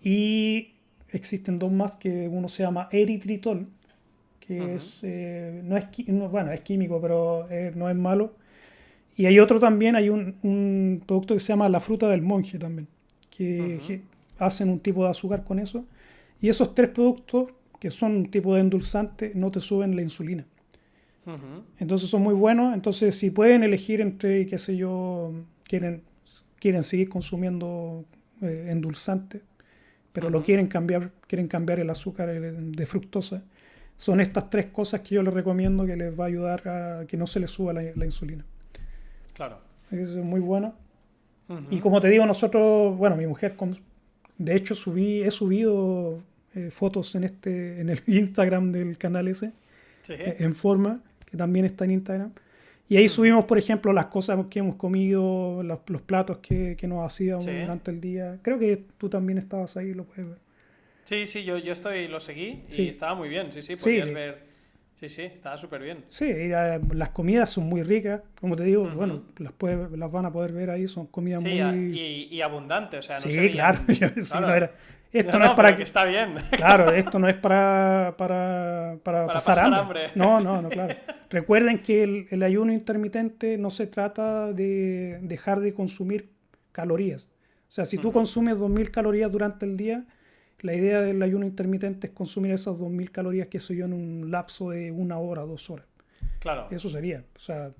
Y existen dos más que uno se llama eritritol que es, eh, no es, bueno, es químico, pero eh, no es malo. Y hay otro también, hay un, un, producto que se llama la fruta del monje también, que, hacen un tipo de azúcar con eso. Y esos tres productos, que son un tipo de endulzante, no te suben la insulina. Entonces son muy buenos. Entonces, si pueden elegir entre, qué sé yo, quieren, quieren seguir consumiendo eh, endulzante, pero lo quieren cambiar, quieren cambiar el azúcar de fructosa, son estas tres cosas que yo les recomiendo que les va a ayudar a que no se les suba la, insulina. Claro. Es muy bueno. Y como te digo, nosotros, bueno, mi mujer, de hecho subí, he subido eh, fotos en este en el Instagram del canal ese, eh, en forma, que también está en Instagram. Y ahí subimos, por ejemplo, las cosas que hemos comido, los, platos que, que, nos hacíamos durante el día. Creo que tú también estabas ahí, lo puedes ver. Sí, sí, yo, yo estoy, lo seguí y estaba muy bien, sí, sí, podías ver Sí, sí, estaba súper bien. Sí, eh, las comidas son muy ricas, como te digo, bueno, las, las van a poder ver ahí, son comidas muy... Y, y abundantes, o sea, no Sí, claro, esto no, es para que... Está bien. Claro, esto no es para, para, para, pasar, hambre. No, no, no, claro. Recuerden que el, el ayuno intermitente no se trata de dejar de consumir calorías. O sea, si tú consumes 2.000 calorías durante el día, la idea del ayuno intermitente es consumir esas 2.000 calorías, que soy yo, en un lapso de una hora, dos horas. Claro. Eso sería. O sea,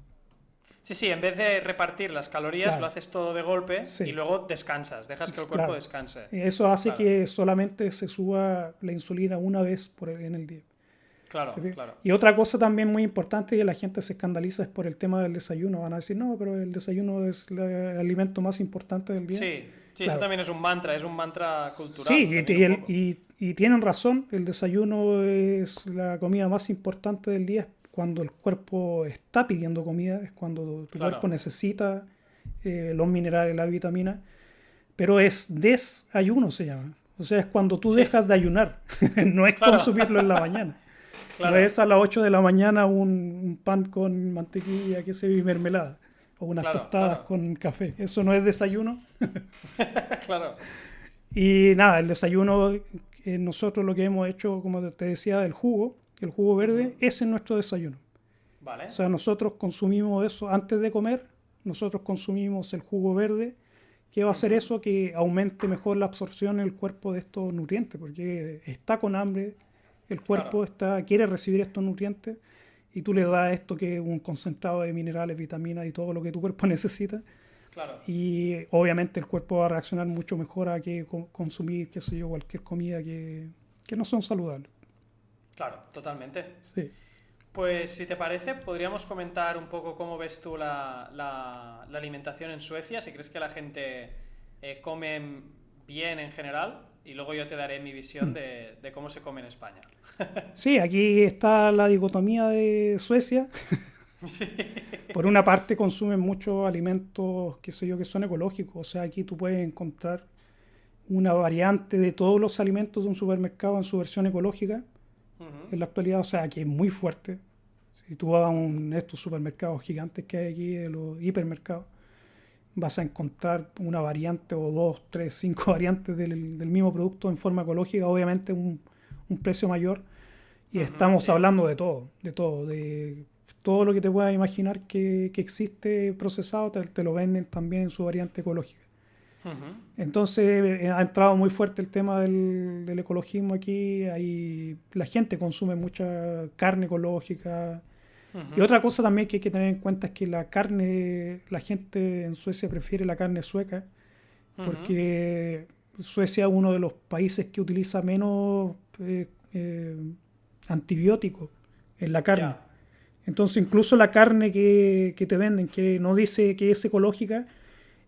Sí, sí, en vez de repartir las calorías, lo haces todo de golpe y luego descansas, dejas que el cuerpo descanse. Eso hace que solamente se suba la insulina una vez por en el día. Claro, claro. Y otra cosa también muy importante que la gente se escandaliza es por el tema del desayuno. Van a decir, no, pero el desayuno es el alimento más importante del día. Sí, Sí, eso también es un mantra, es un mantra cultural. Sí, y, tienen razón, el desayuno es la comida más importante del día cuando el cuerpo está pidiendo comida, es cuando tu cuerpo necesita eh, los minerales, la vitamina, pero es desayuno se llama. O sea, es cuando tú dejas de ayunar, no es consumirlo en la mañana. No es a las 8 de la mañana un, pan con mantequilla, que se y mermelada o unas tostadas con café. Eso no es desayuno. claro. Y nada, el desayuno, eh, nosotros lo que hemos hecho, como te decía, el jugo, el jugo verde, ese es nuestro desayuno. Vale. O sea, nosotros consumimos eso antes de comer, nosotros consumimos el jugo verde, que va a hacer eso que aumente mejor la absorción en el cuerpo de estos nutrientes, porque está con hambre, el cuerpo está, quiere recibir estos nutrientes y tú le das esto que es un concentrado de minerales, vitaminas y todo lo que tu cuerpo necesita. Claro. Y obviamente el cuerpo va a reaccionar mucho mejor a que consumir, qué sé yo, cualquier comida que, que no son saludables. Claro, totalmente. Sí. Pues si te parece, podríamos comentar un poco cómo ves tú la, la, alimentación en Suecia, si crees que la gente eh, come bien en general y luego yo te daré mi visión mm. de, cómo se come en España. Sí, aquí está la dicotomía de Suecia. Por una parte consumen muchos alimentos, qué sé yo, que son ecológicos. O sea, aquí tú puedes encontrar una variante de todos los alimentos de un supermercado en su versión ecológica. En la actualidad, o sea, aquí es muy fuerte. Si tú vas a un, estos supermercados gigantes que hay aquí, los hipermercados, vas a encontrar una variante o dos, tres, cinco variantes del, mismo producto en forma ecológica, obviamente un, un precio mayor. Y estamos hablando de todo, de todo, de todo lo que te puedas imaginar que, que existe procesado, te, lo venden también en su variante ecológica. Entonces eh, ha entrado muy fuerte el tema del, del ecologismo aquí, hay, la gente consume mucha carne ecológica, y otra cosa también que hay que tener en cuenta es que la carne, la gente en Suecia prefiere la carne sueca, porque Suecia es uno de los países que utiliza menos eh, eh, antibióticos en la carne. Entonces incluso la carne que, te venden, que no dice que es ecológica,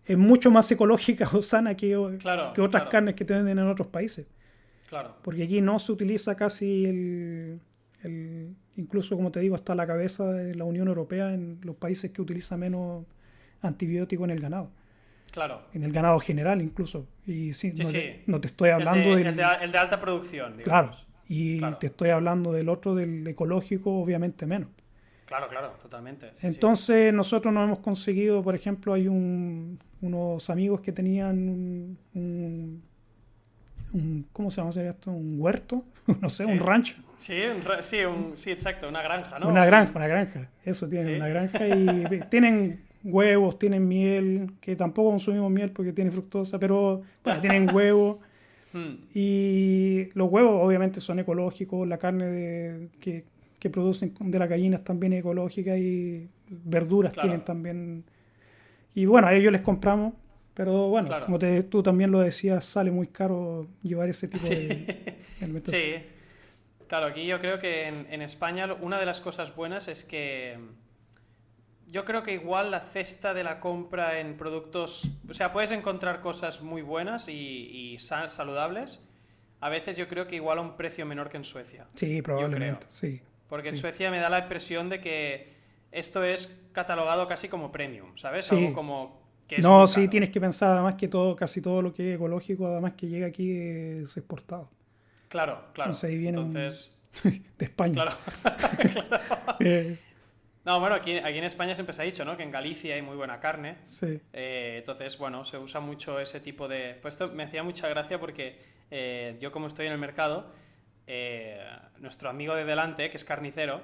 es mucho más ecológica o sana que, que otras carnes que te venden en otros países. Claro. Porque aquí no se utiliza casi el, incluso como te digo, hasta la cabeza de la Unión Europea en los países que utiliza menos antibióticos en el ganado. Claro. En el ganado general incluso. Y sí, no, Te, estoy hablando el de, el de, alta producción. Claro. Y te estoy hablando del otro, del ecológico, obviamente menos. Claro, claro, totalmente. Entonces nosotros nos hemos conseguido, por ejemplo, hay unos amigos que tenían un ¿cómo se llama esto? ¿Un huerto? no sé, un rancho. Sí, un, sí, exacto, una granja, ¿no? Una granja, una granja. Eso tienen, una granja y tienen huevos, tienen miel, que tampoco consumimos miel porque tiene fructosa, pero tienen huevos. Hmm. Y los huevos obviamente son ecológicos, la carne que, que, producen de las gallinas también es ecológica y verduras tienen también. Y bueno, a ellos les compramos pero bueno, como tú también lo decías, sale muy caro llevar ese tipo de, Sí, claro, aquí yo creo que en, España una de las cosas buenas es que yo creo que igual la cesta de la compra en productos, o sea, puedes encontrar cosas muy buenas y, saludables a veces yo creo que igual a un precio menor que en Suecia. Sí, probablemente, sí. Porque en sí. Suecia me da la impresión de que esto es catalogado casi como premium, ¿sabes? Algo como no, sí, caro. tienes que pensar además que todo, casi todo lo que es ecológico, además que llega aquí es exportado. Claro, claro. Entonces ahí viene un- de España. claro. Eh, No, bueno, aquí, aquí en España siempre se ha dicho, ¿no? Que en Galicia hay muy buena carne. sí. Eh, entonces, bueno, se usa mucho ese tipo de... Pues esto me hacía mucha gracia porque eh, yo como estoy en el mercado, eh, nuestro amigo de delante, que es carnicero,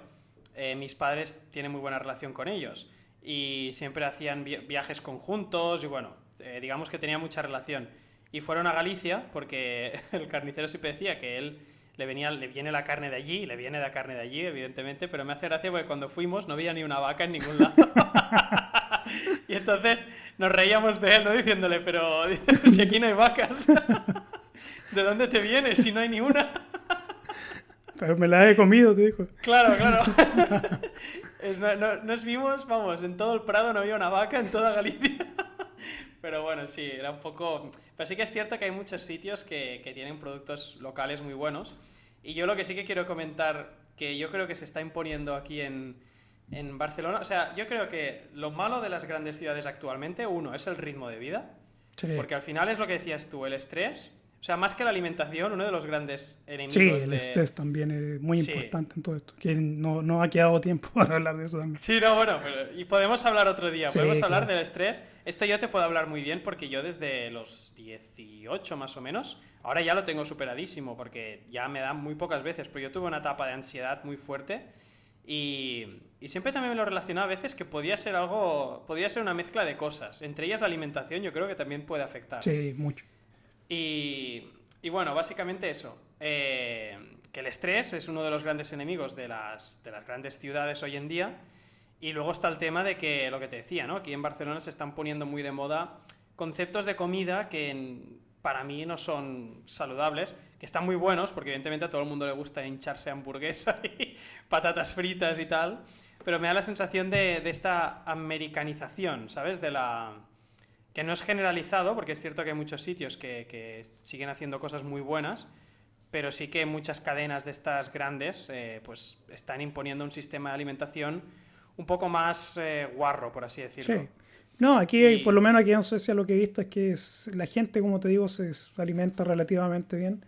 mis padres tienen muy buena relación con ellos y siempre hacían vi- viajes conjuntos y bueno, eh, digamos que tenía mucha relación. Y fueron a Galicia porque el carnicero siempre decía que él le, venía, le viene la carne de allí, le viene la carne de allí, evidentemente, pero me hace gracia porque cuando fuimos no había ni una vaca en ningún lado. y entonces nos reíamos de él, ¿no? Diciéndole, pero si aquí no hay vacas, ¿de dónde te vienes si no hay ni una? Pero me la he comido, te dijo. Claro, claro. Es- no- no- nos vimos, vamos, en todo el Prado no había una vaca, en toda Galicia. Pero bueno, sí, era un poco... Pero sí que es cierto que hay muchos sitios que, que tienen productos locales muy buenos. Y yo lo que sí que quiero comentar, que yo creo que se está imponiendo aquí en, en Barcelona, o sea, yo creo que lo malo de las grandes ciudades actualmente, uno, es el ritmo de vida. Sí, Porque al final es lo que decías tú, el estrés. O sea, más que la alimentación, uno de los grandes enemigos Sí, el de... estrés también es muy Sí. importante en todo esto. Que no, no ha quedado tiempo para hablar de eso también. Sí, no, bueno, pero- y podemos hablar otro día, Sí, podemos hablar claro. del estrés. Esto yo te puedo hablar muy bien porque yo desde los 18 más o menos, ahora ya lo tengo superadísimo porque ya me da muy pocas veces, pero yo tuve una etapa de ansiedad muy fuerte y, y siempre también me lo relacionaba a veces que podía ser algo, podía ser una mezcla de cosas, entre ellas la alimentación yo creo que también puede afectar. Sí, mucho. Y, bueno, básicamente eso. eh, que el estrés es uno de los grandes enemigos de las, de las grandes ciudades hoy en día. Y luego está el tema de que, lo que te decía, ¿no? Aquí en Barcelona se están poniendo muy de moda conceptos de comida que para mí no son saludables, que están muy buenos, porque evidentemente a todo el mundo le gusta hincharse hamburguesa y patatas fritas y tal, pero me da la sensación de esta americanización, ¿sabes? De la, que no es generalizado, porque es cierto que hay muchos sitios que, que siguen haciendo cosas muy buenas, pero sí que muchas cadenas de estas grandes eh, pues están imponiendo un sistema de alimentación un poco más eh, guarro, por así decirlo. Sí. No, aquí, Y- por lo menos aquí en Suecia, lo que he visto es que es- la gente, como te digo, se alimenta relativamente bien,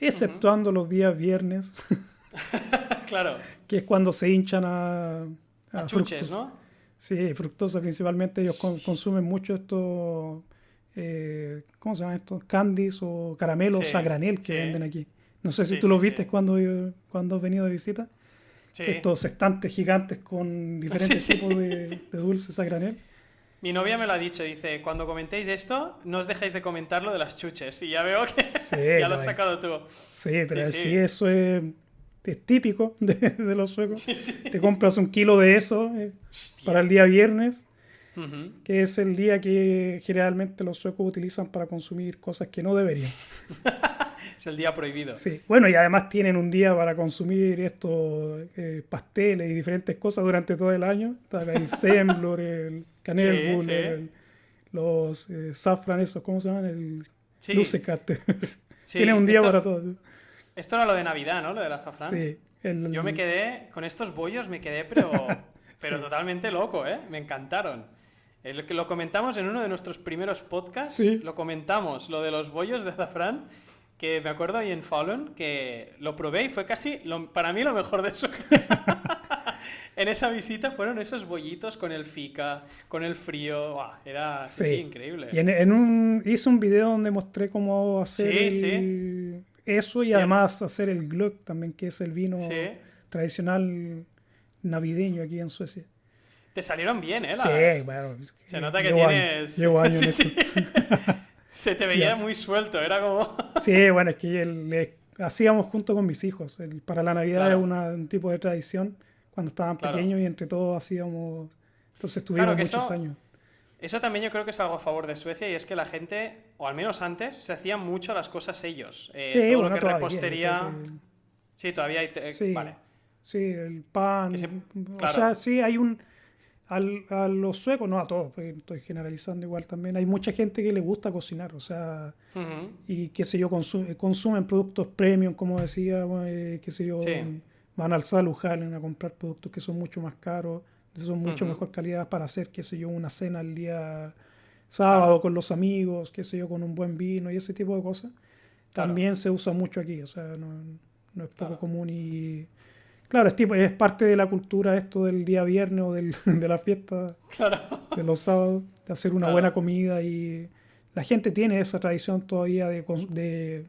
exceptuando los días viernes, claro, que es cuando se hinchan a, a chuches. ¿no? Sí, fructosa principalmente. Ellos con- consumen mucho estos, eh, ¿cómo se llaman estos? Candies o caramelos Sí, a granel que sí. venden aquí. No sé si Sí, tú los viste cuando, cuando has venido de visita. Sí. Estos estantes gigantes con diferentes tipos de, de dulces a granel. Mi novia me lo ha dicho, dice, cuando comentéis esto, no os dejéis de comentar lo de las chuches. Y ya veo que Sí, ya lo has no, sacado tú. Sí, pero Sí, sí, sí. eso es, es típico de, de los suecos. Sí, sí. Te compras un kilo de eso eh, para el día viernes, Ujú. que es el día que generalmente los suecos utilizan para consumir cosas que no deberían. Es el día prohibido. Sí, bueno, y además tienen un día para consumir estos eh, pasteles y diferentes cosas durante todo el año. El semblor, el canelbuller, sí. el- los eh, safran, esos, ¿cómo se llaman? El sí, Tienen un día esto, para todo. Sí. Esto era lo de Navidad, ¿no? Lo del azafrán. Sí, el- Yo me quedé, con estos bollos me quedé, pero, pero Sí. totalmente loco, ¿eh? Me encantaron. Eh, Lo comentamos en uno de nuestros primeros podcasts, Sí. lo comentamos, lo de los bollos de azafrán, que me acuerdo ahí en Fallon, que lo probé y fue casi, lo- para mí, lo mejor de eso. en esa visita fueron esos bollitos con el fica, con el frío, ¡buah! era sí, Sí. sí, increíble. Y en, en un, hice un video donde mostré cómo hacer Sí, el- eso y Sí. además hacer el glögg también, que es el vino Sí. tradicional navideño aquí en Suecia. Te salieron bien, ¿eh? Sí, bueno, Se nota que llevo tienes... llevo años Sí. Se te veía muy suelto, era como... Sí, bueno, es que le- hacíamos junto con mis hijos. El- para la Navidad Claro. es una- un tipo de tradición cuando estaban Claro. pequeños y entre todos hacíamos. Entonces tuvimos Claro que muchos eso- años. Eso también yo creo que es algo a favor de Suecia y es que la gente, o al menos antes, se hacían mucho las cosas ellos. Eh, sí, todo bueno, lo que todavía, repostería... que- Sí, todavía hay... te- Sí. Vale. Sí, el pan. Se- O claro. sea, sí, hay un. al, a los suecos, no a todos, porque estoy generalizando igual también, hay mucha gente que le gusta cocinar, o sea, Ujú. y qué sé yo, consu- consumen productos premium, como decía, eh, qué sé yo, Sí. van al Salujalen a comprar productos que son mucho más caros, son mucho Ujú. mejor calidad para hacer, qué sé yo, una cena el día sábado con los amigos, qué sé yo, con un buen vino y ese tipo de cosas. Claro. También se usa mucho aquí, o sea, no, no es poco Claro. común y... Claro, es, tipo, es parte de la cultura esto del día viernes o del, de la fiesta Claro. de los sábados, de hacer una Claro. buena comida y la gente tiene esa tradición todavía de, de,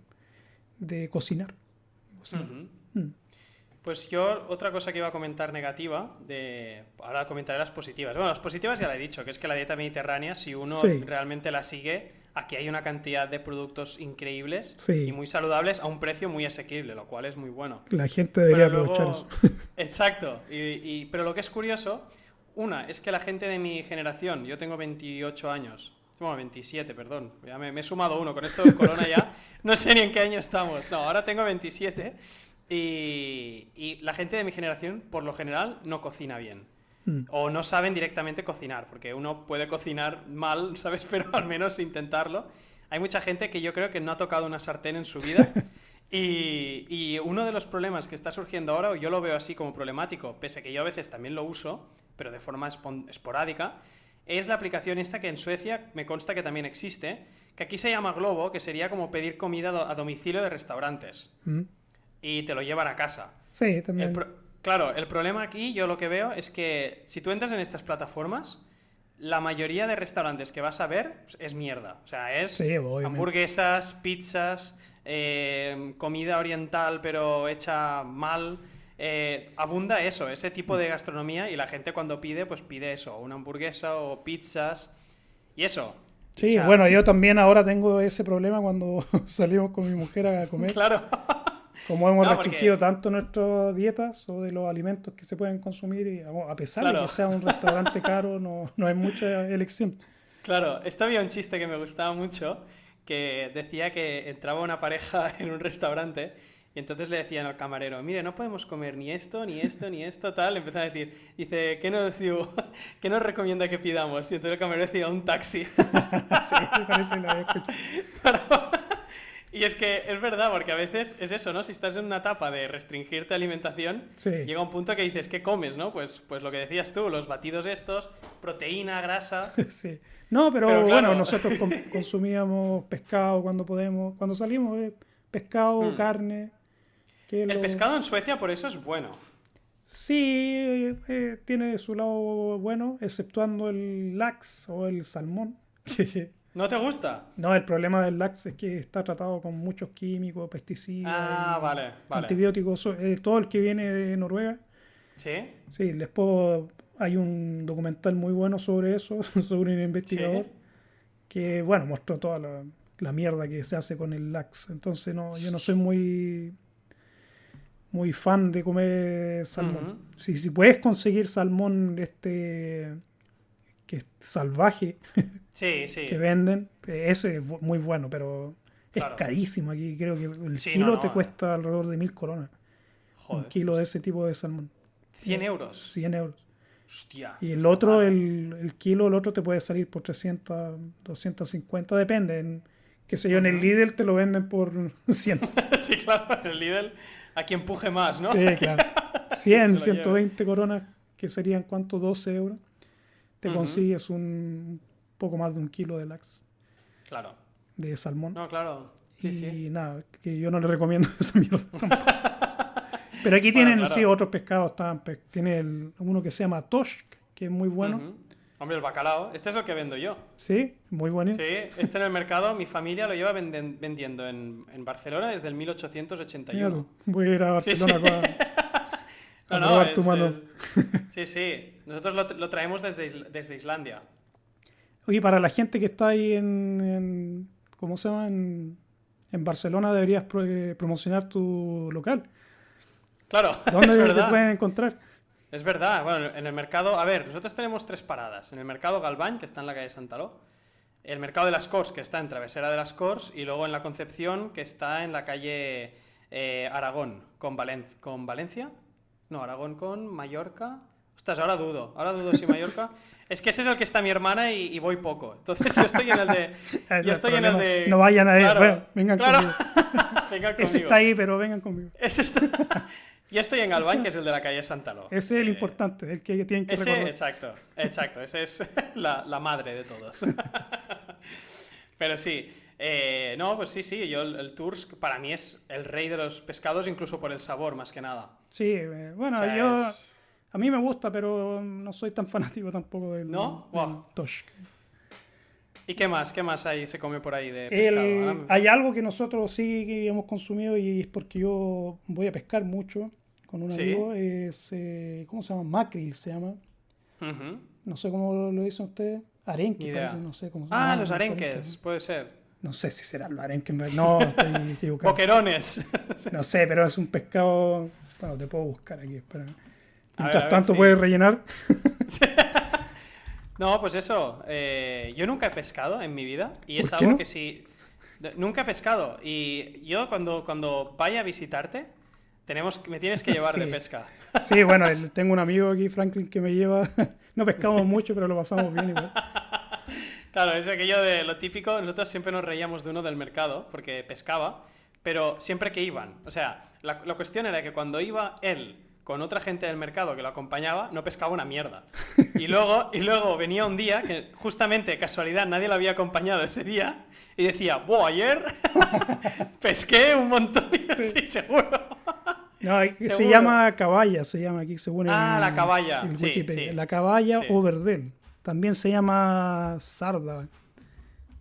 de cocinar. Cocinar. Ujú. Mm. Pues yo otra cosa que iba a comentar negativa, de... ahora comentaré las positivas. Bueno, las positivas ya la he dicho, que es que la dieta mediterránea, si uno Sí. realmente la sigue, aquí hay una cantidad de productos increíbles Sí. y muy saludables a un precio muy asequible, lo cual es muy bueno. La gente debería aprovechar luego- eso. Exacto. Y, y- pero lo que es curioso, una, es que la gente de mi generación, yo tengo 28 años, bueno, 27, perdón, ya me, me he sumado uno, con esto del corona ya, no sé ni en qué año estamos, no, ahora tengo 27 y, y la gente de mi generación, por lo general, no cocina bien. Mm. O no saben directamente cocinar, porque uno puede cocinar mal, ¿sabes? Pero al menos intentarlo. Hay mucha gente que yo creo que no ha tocado una sartén en su vida. Y, y uno de los problemas que está surgiendo ahora, yo lo veo así como problemático, pese a que yo a veces también lo uso, pero de forma esporádica, es la aplicación esta que en Suecia me consta que también existe, que aquí se llama Globo, que sería como pedir comida a domicilio de restaurantes Mm. Y te lo llevan a casa. Sí, El también. pro- claro, el problema aquí, yo lo que veo es que si tú entras en estas plataformas, la mayoría de restaurantes que vas a ver es mierda. O sea, es Sí, hamburguesas, pizzas, eh, comida oriental pero hecha mal. Eh, abunda eso, ese tipo de gastronomía y la gente cuando pide, pues pide eso, una hamburguesa o pizzas y eso. Sí, O sea, bueno, sí, yo también ahora tengo ese problema cuando salimos con mi mujer a comer. Claro. Como hemos No, porque- restringido tanto nuestras dietas o de los alimentos que se pueden consumir, y a pesar de Claro. que sea un restaurante caro, no, no hay mucha elección. Claro, esto había un chiste que me gustaba mucho, que decía que entraba una pareja en un restaurante y entonces le decían al camarero, mire, no podemos comer ni esto, ni esto, ni esto, tal. Empezaba a decir, dice, ¿qué nos, digo, ¿qué nos recomienda que pidamos? Y entonces el camarero decía, un taxi. Sí, parece que la escuchado. Y es que es verdad, porque a veces es eso, ¿no? Si estás en una etapa de restringirte alimentación, Sí. llega un punto que dices, ¿qué comes, no? Pues, pues lo que decías tú, los batidos estos, proteína, grasa. Sí. No, pero, Pero claro. bueno, nosotros con- consumíamos pescado cuando podemos, cuando salimos, eh, pescado, Mm. carne. que El lo- pescado en Suecia por eso es bueno. Sí, eh, tiene su lado bueno, exceptuando el lax o el salmón. ¿No te gusta? no, el problema del lax es que está tratado con muchos químicos, pesticidas, Ah, y vale, vale. antibióticos, eh, todo el que viene de Noruega. ¿Sí? Sí, les puedo. Hay un documental muy bueno sobre eso, sobre un investigador Sí. que, bueno, mostró toda la, la mierda que se hace con el lax. Entonces, no, yo no soy muy muy fan de comer salmón. Si, si puedes conseguir salmón este que es salvaje Sí, sí. que venden, ese es muy bueno, pero Claro. es carísimo aquí. Creo que el Sí, kilo no, no, te cuesta alrededor de mil coronas. Joder. Un kilo de ese tipo de salmón. 100 euros. 100 euros. Hostia. Y el otro, el, el kilo, el otro te puede salir por 300, 250, depende. En, qué sé yo, en el. Lidl te lo venden por 100. sí, claro, el Lidl a quien empuje más, ¿no? Sí, claro. 100, se lo 120 coronas, que serían cuánto, 12 euros. Te Ujú. consigues un poco más de un kilo de lax, Claro. de salmón. No, claro. Sí, y sí. nada, que yo no le recomiendo esa mierda tampoco. Pero aquí Bueno, tienen, claro. sí, otros pescados. Están, tiene el- uno que se llama Toshk, que es muy bueno. Ujú. Hombre, el bacalao. Este es el que vendo yo. Sí, muy bueno. Sí, este en el mercado, mi familia lo lleva vendiendo en, en Barcelona desde el Mira 1881. tú, voy a ir a Sí, Barcelona sí. a, a No, no, tu es- mano. es- Sí, sí. Nosotros lo, lo traemos desde, desde Islandia. Oye, para la gente que está ahí en, en- ¿cómo se llama? En, en Barcelona deberías pro- eh, promocionar tu local. Claro, ¿Dónde es te pueden encontrar? Es verdad, bueno, en el mercado, a ver, nosotros tenemos tres paradas. En el mercado Galván, que está en la calle Santaló, el mercado de las Corts, que está en Travesera de las Corts, y luego en la Concepción, que está en la calle eh, Aragón, con, Valen- con Valencia. No, Aragón con Mallorca. Ostras, ahora dudo. Ahora dudo si Mallorca. Es que ese es el que está mi hermana y, y voy poco. Entonces yo estoy en el de. Ese Yo es estoy en el de. No vayan a ir, Claro, bueno, vengan claro. conmigo. Vengan Ese conmigo. está ahí, pero vengan conmigo. Ese está- Yo estoy en Galván, que es el de la calle Santaló. Ese es el Eh, importante, el que tienen que Ese, recordar. exacto, exacto. Ese es la, la madre de todos. Pero sí. eh, no, pues sí, sí. Yo el, el Tours para mí es el rey de los pescados, incluso por el sabor, más que nada. Sí, eh, bueno, O sea, yo... es- A mí me gusta, pero no soy tan fanático tampoco del, ¿No? del Buah. tosh. ¿Y qué más? ¿Qué más hay, se come por ahí de pescado? El- hay algo que nosotros sí que hemos consumido y es porque yo voy a pescar mucho con un Sí. amigo. Es, eh, ¿Cómo se llama? Mackerel se llama. Ujú. No sé cómo lo dicen ustedes. Arenque, parece, no sé cómo se Ah, llama. los arenques, arenques. puede ser. No sé si será el arenque. No, estoy equivocado. Boquerones. No sé, pero es un pescado. Bueno, te puedo buscar aquí, espera. A ver, Mientras a ver, tanto sí. puedes rellenar. No, pues eso. eh, yo nunca he pescado en mi vida y es ¿Por qué algo no? que sí. de- Nunca he pescado. Y yo cuando, cuando vaya a visitarte, tenemos, me tienes que llevar de Sí. pesca. Sí, bueno, tengo un amigo aquí, Franklin, que me lleva. No pescamos mucho, pero lo pasamos bien igual. Claro, es aquello de lo típico. Nosotros siempre nos reíamos de uno del mercado porque pescaba, pero siempre que iban. O sea, la, la cuestión era que cuando iba él con otra gente del mercado que lo acompañaba, no pescaba una mierda. Y luego, y luego venía un día que justamente, casualidad, nadie lo había acompañado ese día y decía, ¡Buah, ayer pesqué un montón! Y seguro. No, hay- se Seguro. llama caballa, se llama aquí según el, Ah, la caballa, el sí, sí. La caballa Sí. o verdel. También se llama sarda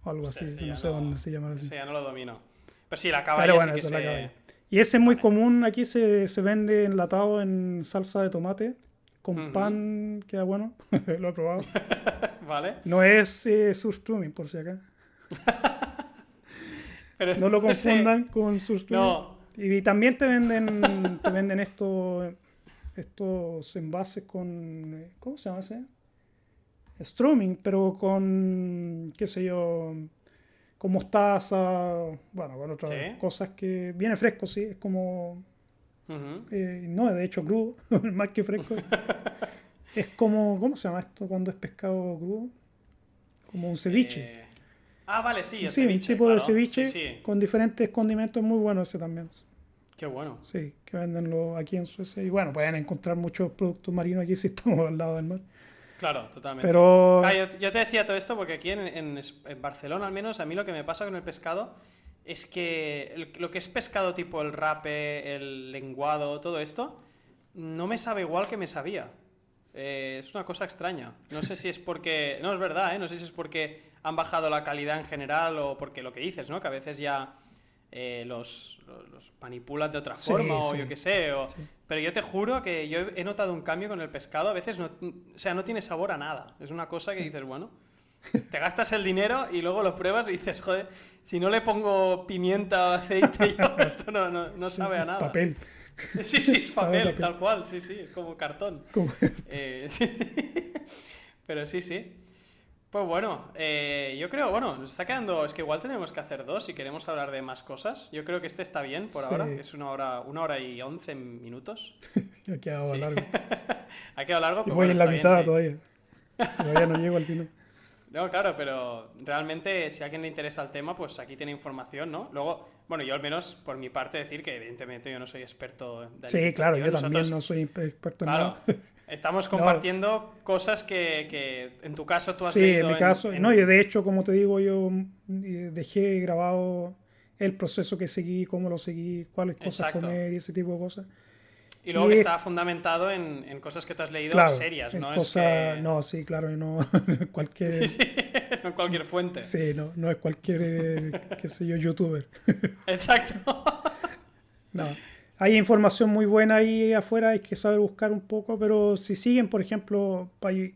o algo así, no sé dónde se llama así. Ya no lo domino. Pero sí, la caballa Pero bueno, sí que esa es la se- caballa. Y ese es muy común, aquí se, se vende enlatado en salsa de tomate, con pan, queda bueno, lo he probado. ¿Vale? No es eh, surströmming, por si acá. Pero No lo ese- confundan con surströmming. No, Y también te venden, te venden estos, estos envases con, ¿cómo se llama ese? Strumming, pero con, qué sé yo, con mostaza, bueno, con otras Sí. cosas que viene fresco, sí, es como, Ujú. eh, no, de hecho crudo, más que fresco. es como, ¿cómo se llama esto cuando es pescado crudo? Como un ceviche. Eh, Ah, vale, sí, el sí, ceviche, un tipo de ceviche Sí, sí. con diferentes condimentos, muy bueno ese también. Qué bueno. Sí, que venden lo- aquí en Suecia. Y bueno, pueden encontrar muchos productos marinos aquí si estamos al lado del mar. Claro, totalmente. Pero Claro, yo, yo te decía todo esto porque aquí en, en Es- en Barcelona, al menos, a mí lo que me pasa con el pescado es que el- lo que es pescado tipo el rape, el lenguado, todo esto, no me sabe igual que me sabía. Eh, es una cosa extraña. No sé si es porque. No es verdad, ¿eh? No sé si es porque han bajado la calidad en general o porque lo que dices, ¿no? Que a veces ya eh, los, los- los manipulan de otra Sí, forma o sí. yo qué sé. o- Sí. Pero yo te juro que yo he notado un cambio con el pescado. A veces no, o sea, no tiene sabor a nada. Es una cosa que dices, bueno, te gastas el dinero y luego lo pruebas y dices, joder, si no le pongo pimienta o aceite, yo esto no, no, no sabe a nada. papel. Sí, sí, es papel, papel. tal cual, sí, sí, como cartón. como- Eh, sí, sí. Pero sí, sí. Pues bueno, eh, yo creo, bueno, nos está quedando, es que igual tenemos que hacer dos si queremos hablar de más cosas. Yo creo que este está bien por Sí. ahora, es una hora, una hora y once minutos. Ha quedado Sí. largo. Ha quedado largo, pero voy bueno, en la bien, mitad sí. todavía. Todavía no llego al final. No, claro, pero realmente si a alguien le interesa el tema, pues aquí tiene información, ¿no? Luego, bueno, yo al menos por mi parte decir que evidentemente yo no soy experto de Sí, claro, yo también no soy experto en Claro, nada. Estamos compartiendo cosas que, que en tu caso tú has Sí, leído en mi caso, en- no, y de hecho, como te digo, yo eh, dejé grabado el proceso que seguí, cómo lo seguí, cuáles cosas Exacto. comer y ese tipo de cosas. Y luego y- que está fundamentado en, en cosas que tú has leído Claro, serias, en ¿no? cosas- es que... no, sí, claro, no cualquier, Sí, sí, no en cualquier fuente. sí, no, no es cualquier, eh, qué sé yo, youtuber. Exacto. No. Hay información muy buena ahí afuera, hay que saber buscar un poco, pero si siguen, por ejemplo, hay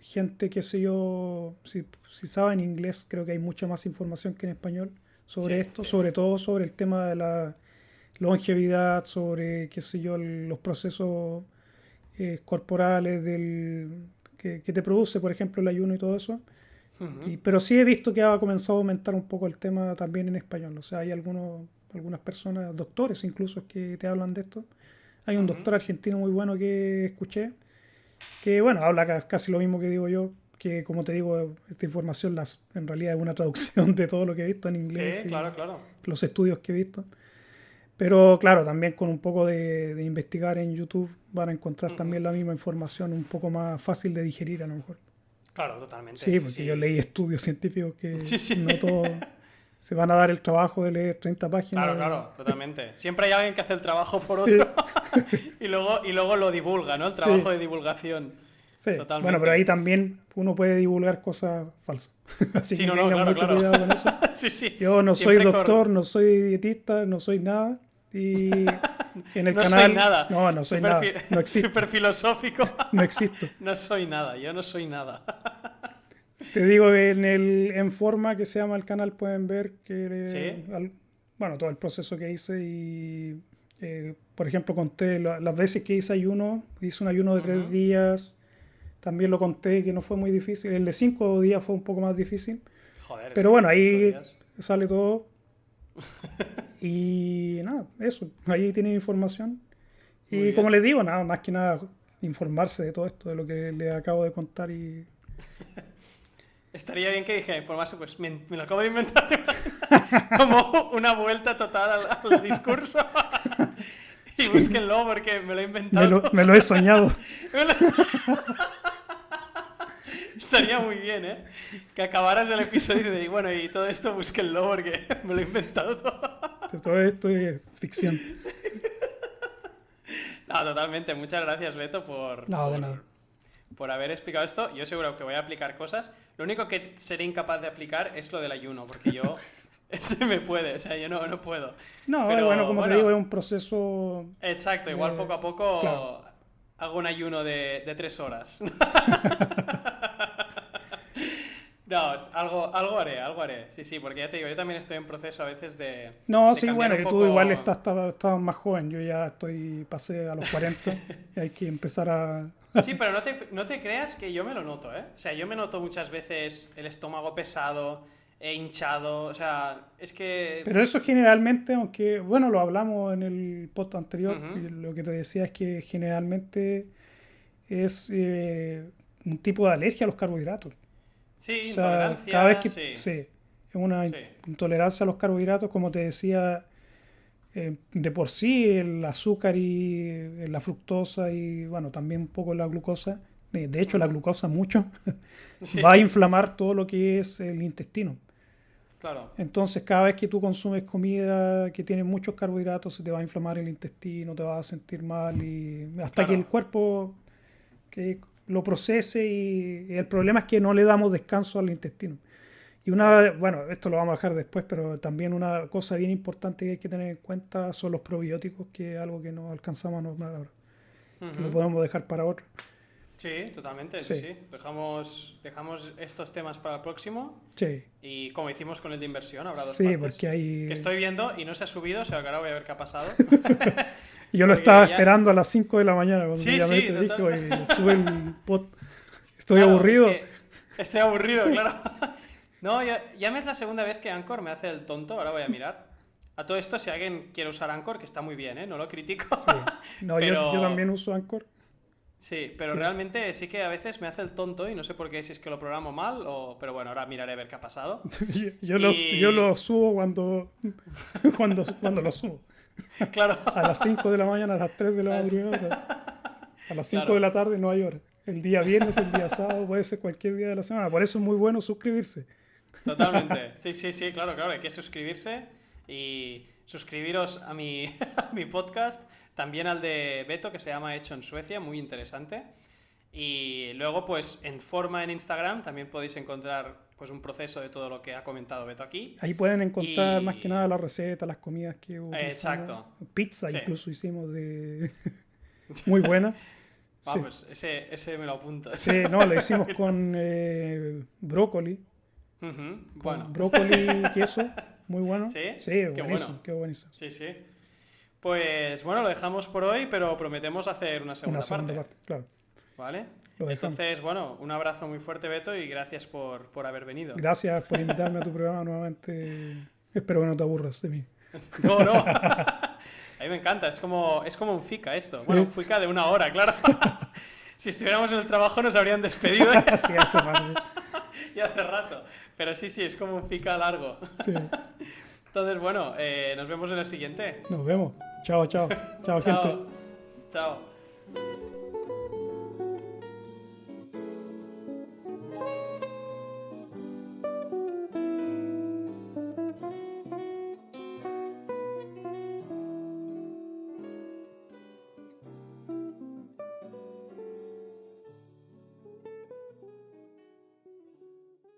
gente, qué sé yo, si, si saben inglés, creo que hay mucha más información que en español sobre Sí, esto, sí. sobre todo sobre el tema de la longevidad, sobre, qué sé yo, los procesos eh, corporales del, que, que te produce, por ejemplo, el ayuno y todo eso. Y- pero sí he visto que ha comenzado a aumentar un poco el tema también en español. O sea, hay algunos, algunas personas, doctores incluso, que te hablan de esto. Hay un Ujú. doctor argentino muy bueno que escuché, que bueno, habla ca- casi lo mismo que digo yo, que como te digo, esta información las, en realidad es una traducción de todo lo que he visto en inglés. Sí, y claro, claro. Los estudios que he visto. Pero claro, también con un poco de, de investigar en YouTube van a encontrar también la misma información un poco más fácil de digerir a lo mejor. Claro, totalmente. Sí, porque yo leí estudios científicos que Sí, sí. no todos se van a dar el trabajo de leer 30 páginas. Claro, de- claro, totalmente. Siempre hay alguien que hace el trabajo por Sí. otro y, luego, y luego lo divulga, ¿no? El Sí. trabajo de divulgación. Sí, Totalmente. bueno, pero ahí también uno puede divulgar cosas falsas. Así Sí, que no, no, claro, mucho claro. cuidado con eso. sí, sí. Yo no Siempre soy doctor, no soy dietista, no soy nada. Y en el no canal. soy nada. No, no soy Súper nada. No existo. Súper filosófico. No existo. no soy nada, yo no soy nada. Te digo en el en forma que se llama el canal pueden ver que Sí. al- bueno todo el proceso que hice y eh, por ejemplo conté la- las veces que hice ayuno hice un ayuno de tres Ujú. días también lo conté que no fue muy difícil el de cinco días fue un poco más difícil Joder. pero bueno ahí días. sale todo y nada eso ahí tienen información Muy y bien. como les digo nada más que nada informarse de todo esto de lo que les acabo de contar y Estaría bien que dijera informarse, pues me, me lo acabo de inventar. Como una vuelta total al, al discurso. y búsquenlo porque me lo he inventado. me lo, todo. me lo he soñado Estaría muy bien, ¿eh? Que acabaras el episodio de, bueno, y todo esto búsquenlo porque me lo he inventado todo. Todo esto es ficción. No, totalmente. Muchas gracias, Beto, por, No, de por, nada. Por haber explicado esto. Yo seguro que voy a aplicar cosas. Lo único que seré incapaz de aplicar es lo del ayuno, porque yo... Ese me puede, o sea, yo no, no puedo. No, Pero, bueno, como bueno. te digo, es un proceso. Exacto, igual Eh, poco a poco claro. hago un ayuno de, de tres horas. no, algo, algo haré, algo haré. Sí, sí, porque ya te digo, yo también estoy en proceso a veces de... No, de sí, bueno, que poco- tú igual estás, estabas, estabas más joven. Yo ya estoy, pasé a los 40 y hay que empezar a. Sí, pero no te, no te creas que yo me lo noto, ¿eh? O sea, yo me noto muchas veces el estómago pesado, e hinchado, o sea, es que... Pero eso generalmente, aunque, bueno, lo hablamos en el post anterior, lo que te decía es que generalmente es eh, un tipo de alergia a los carbohidratos. sí, O sea, intolerancia, cada vez que sí. sí, es una Sí. intolerancia a los carbohidratos, como te decía, eh, de por sí el azúcar y eh, la fructosa y bueno, también un poco la glucosa, de, de hecho la glucosa mucho, Sí, va a inflamar todo lo que es el intestino. Claro, Entonces cada vez que tú consumes comida que tiene muchos carbohidratos se te va a inflamar el intestino, te vas a sentir mal y hasta que el cuerpo que lo procese y el problema es que no le damos descanso al intestino. Y una, bueno, esto lo vamos a dejar después, pero también una cosa bien importante que hay que tener en cuenta son los probióticos, que es algo que no alcanzamos a nombrar ahora, que lo Ujú. podemos dejar para otro. Sí, totalmente, sí, Sí. Dejamos, dejamos estos temas para el próximo Sí, y como hicimos con el de inversión, habrá dos sí, partes. porque hay... Que estoy viendo y no se ha subido, o sea que ahora voy a ver qué ha pasado. Yo lo estaba ya- esperando a las 5 de la mañana cuando Sí, y sí, te total. "Oye, sube el pod. Estoy Claro, aburrido. es que estoy aburrido, claro. No, ya, ya me es la segunda vez que Anchor me hace el tonto, ahora voy a mirar. A todo esto, si alguien quiere usar Anchor, que está muy bien, ¿eh? No lo critico. Sí. No, yo- Pero- yo, también uso Anchor. Sí, pero realmente sí que a veces me hace el tonto y no sé por qué, si es que lo programo mal o... Pero bueno, ahora miraré a ver qué ha pasado. Yo, yo lo, Y- yo lo subo cuando, cuando, cuando lo subo. Claro. A las 5 de la mañana, a las 3 de la madrugada. A las 5 Claro. de la tarde no hay hora. El día viernes, el día sábado, puede ser cualquier día de la semana. Por eso es muy bueno suscribirse. Totalmente. Sí, sí, sí, claro, claro. Hay que suscribirse y suscribiros a mi, a mi podcast, también al de Beto, que se llama Hecho en Suecia, muy interesante. Y luego, pues, en forma en Instagram también podéis encontrar pues un proceso de todo lo que ha comentado Beto aquí. Ahí pueden encontrar Y- más que nada las recetas, las comidas que. Exacto. Pizza Sí. incluso hicimos de... muy buena. Ah, Sí. pues ese, ese me lo apunto. Sí, no, lo hicimos con eh, brócoli. Con Bueno, Brócoli y queso, muy bueno. ¿Sí? Sí, Qué buenísimo, bueno. qué buenísimo. sí, sí. Pues bueno, lo dejamos por hoy, pero prometemos hacer una segunda, Una segunda parte. parte, claro. ¿Vale? Entonces, bueno, un abrazo muy fuerte, Beto, y gracias por, por haber venido. Gracias por invitarme a tu programa nuevamente. Espero que no te aburras de mí. No, no. A mí me encanta, es como, es como un FICA esto. Bueno, un FICA de una hora, claro. Si estuviéramos en el trabajo nos habrían despedido sí, hace mal. y hace rato. Pero sí, sí, es como un fica largo. Sí. Entonces, bueno, eh, nos vemos en el siguiente. Nos vemos. Chao, chao. Chao, gente. Chao. Chao.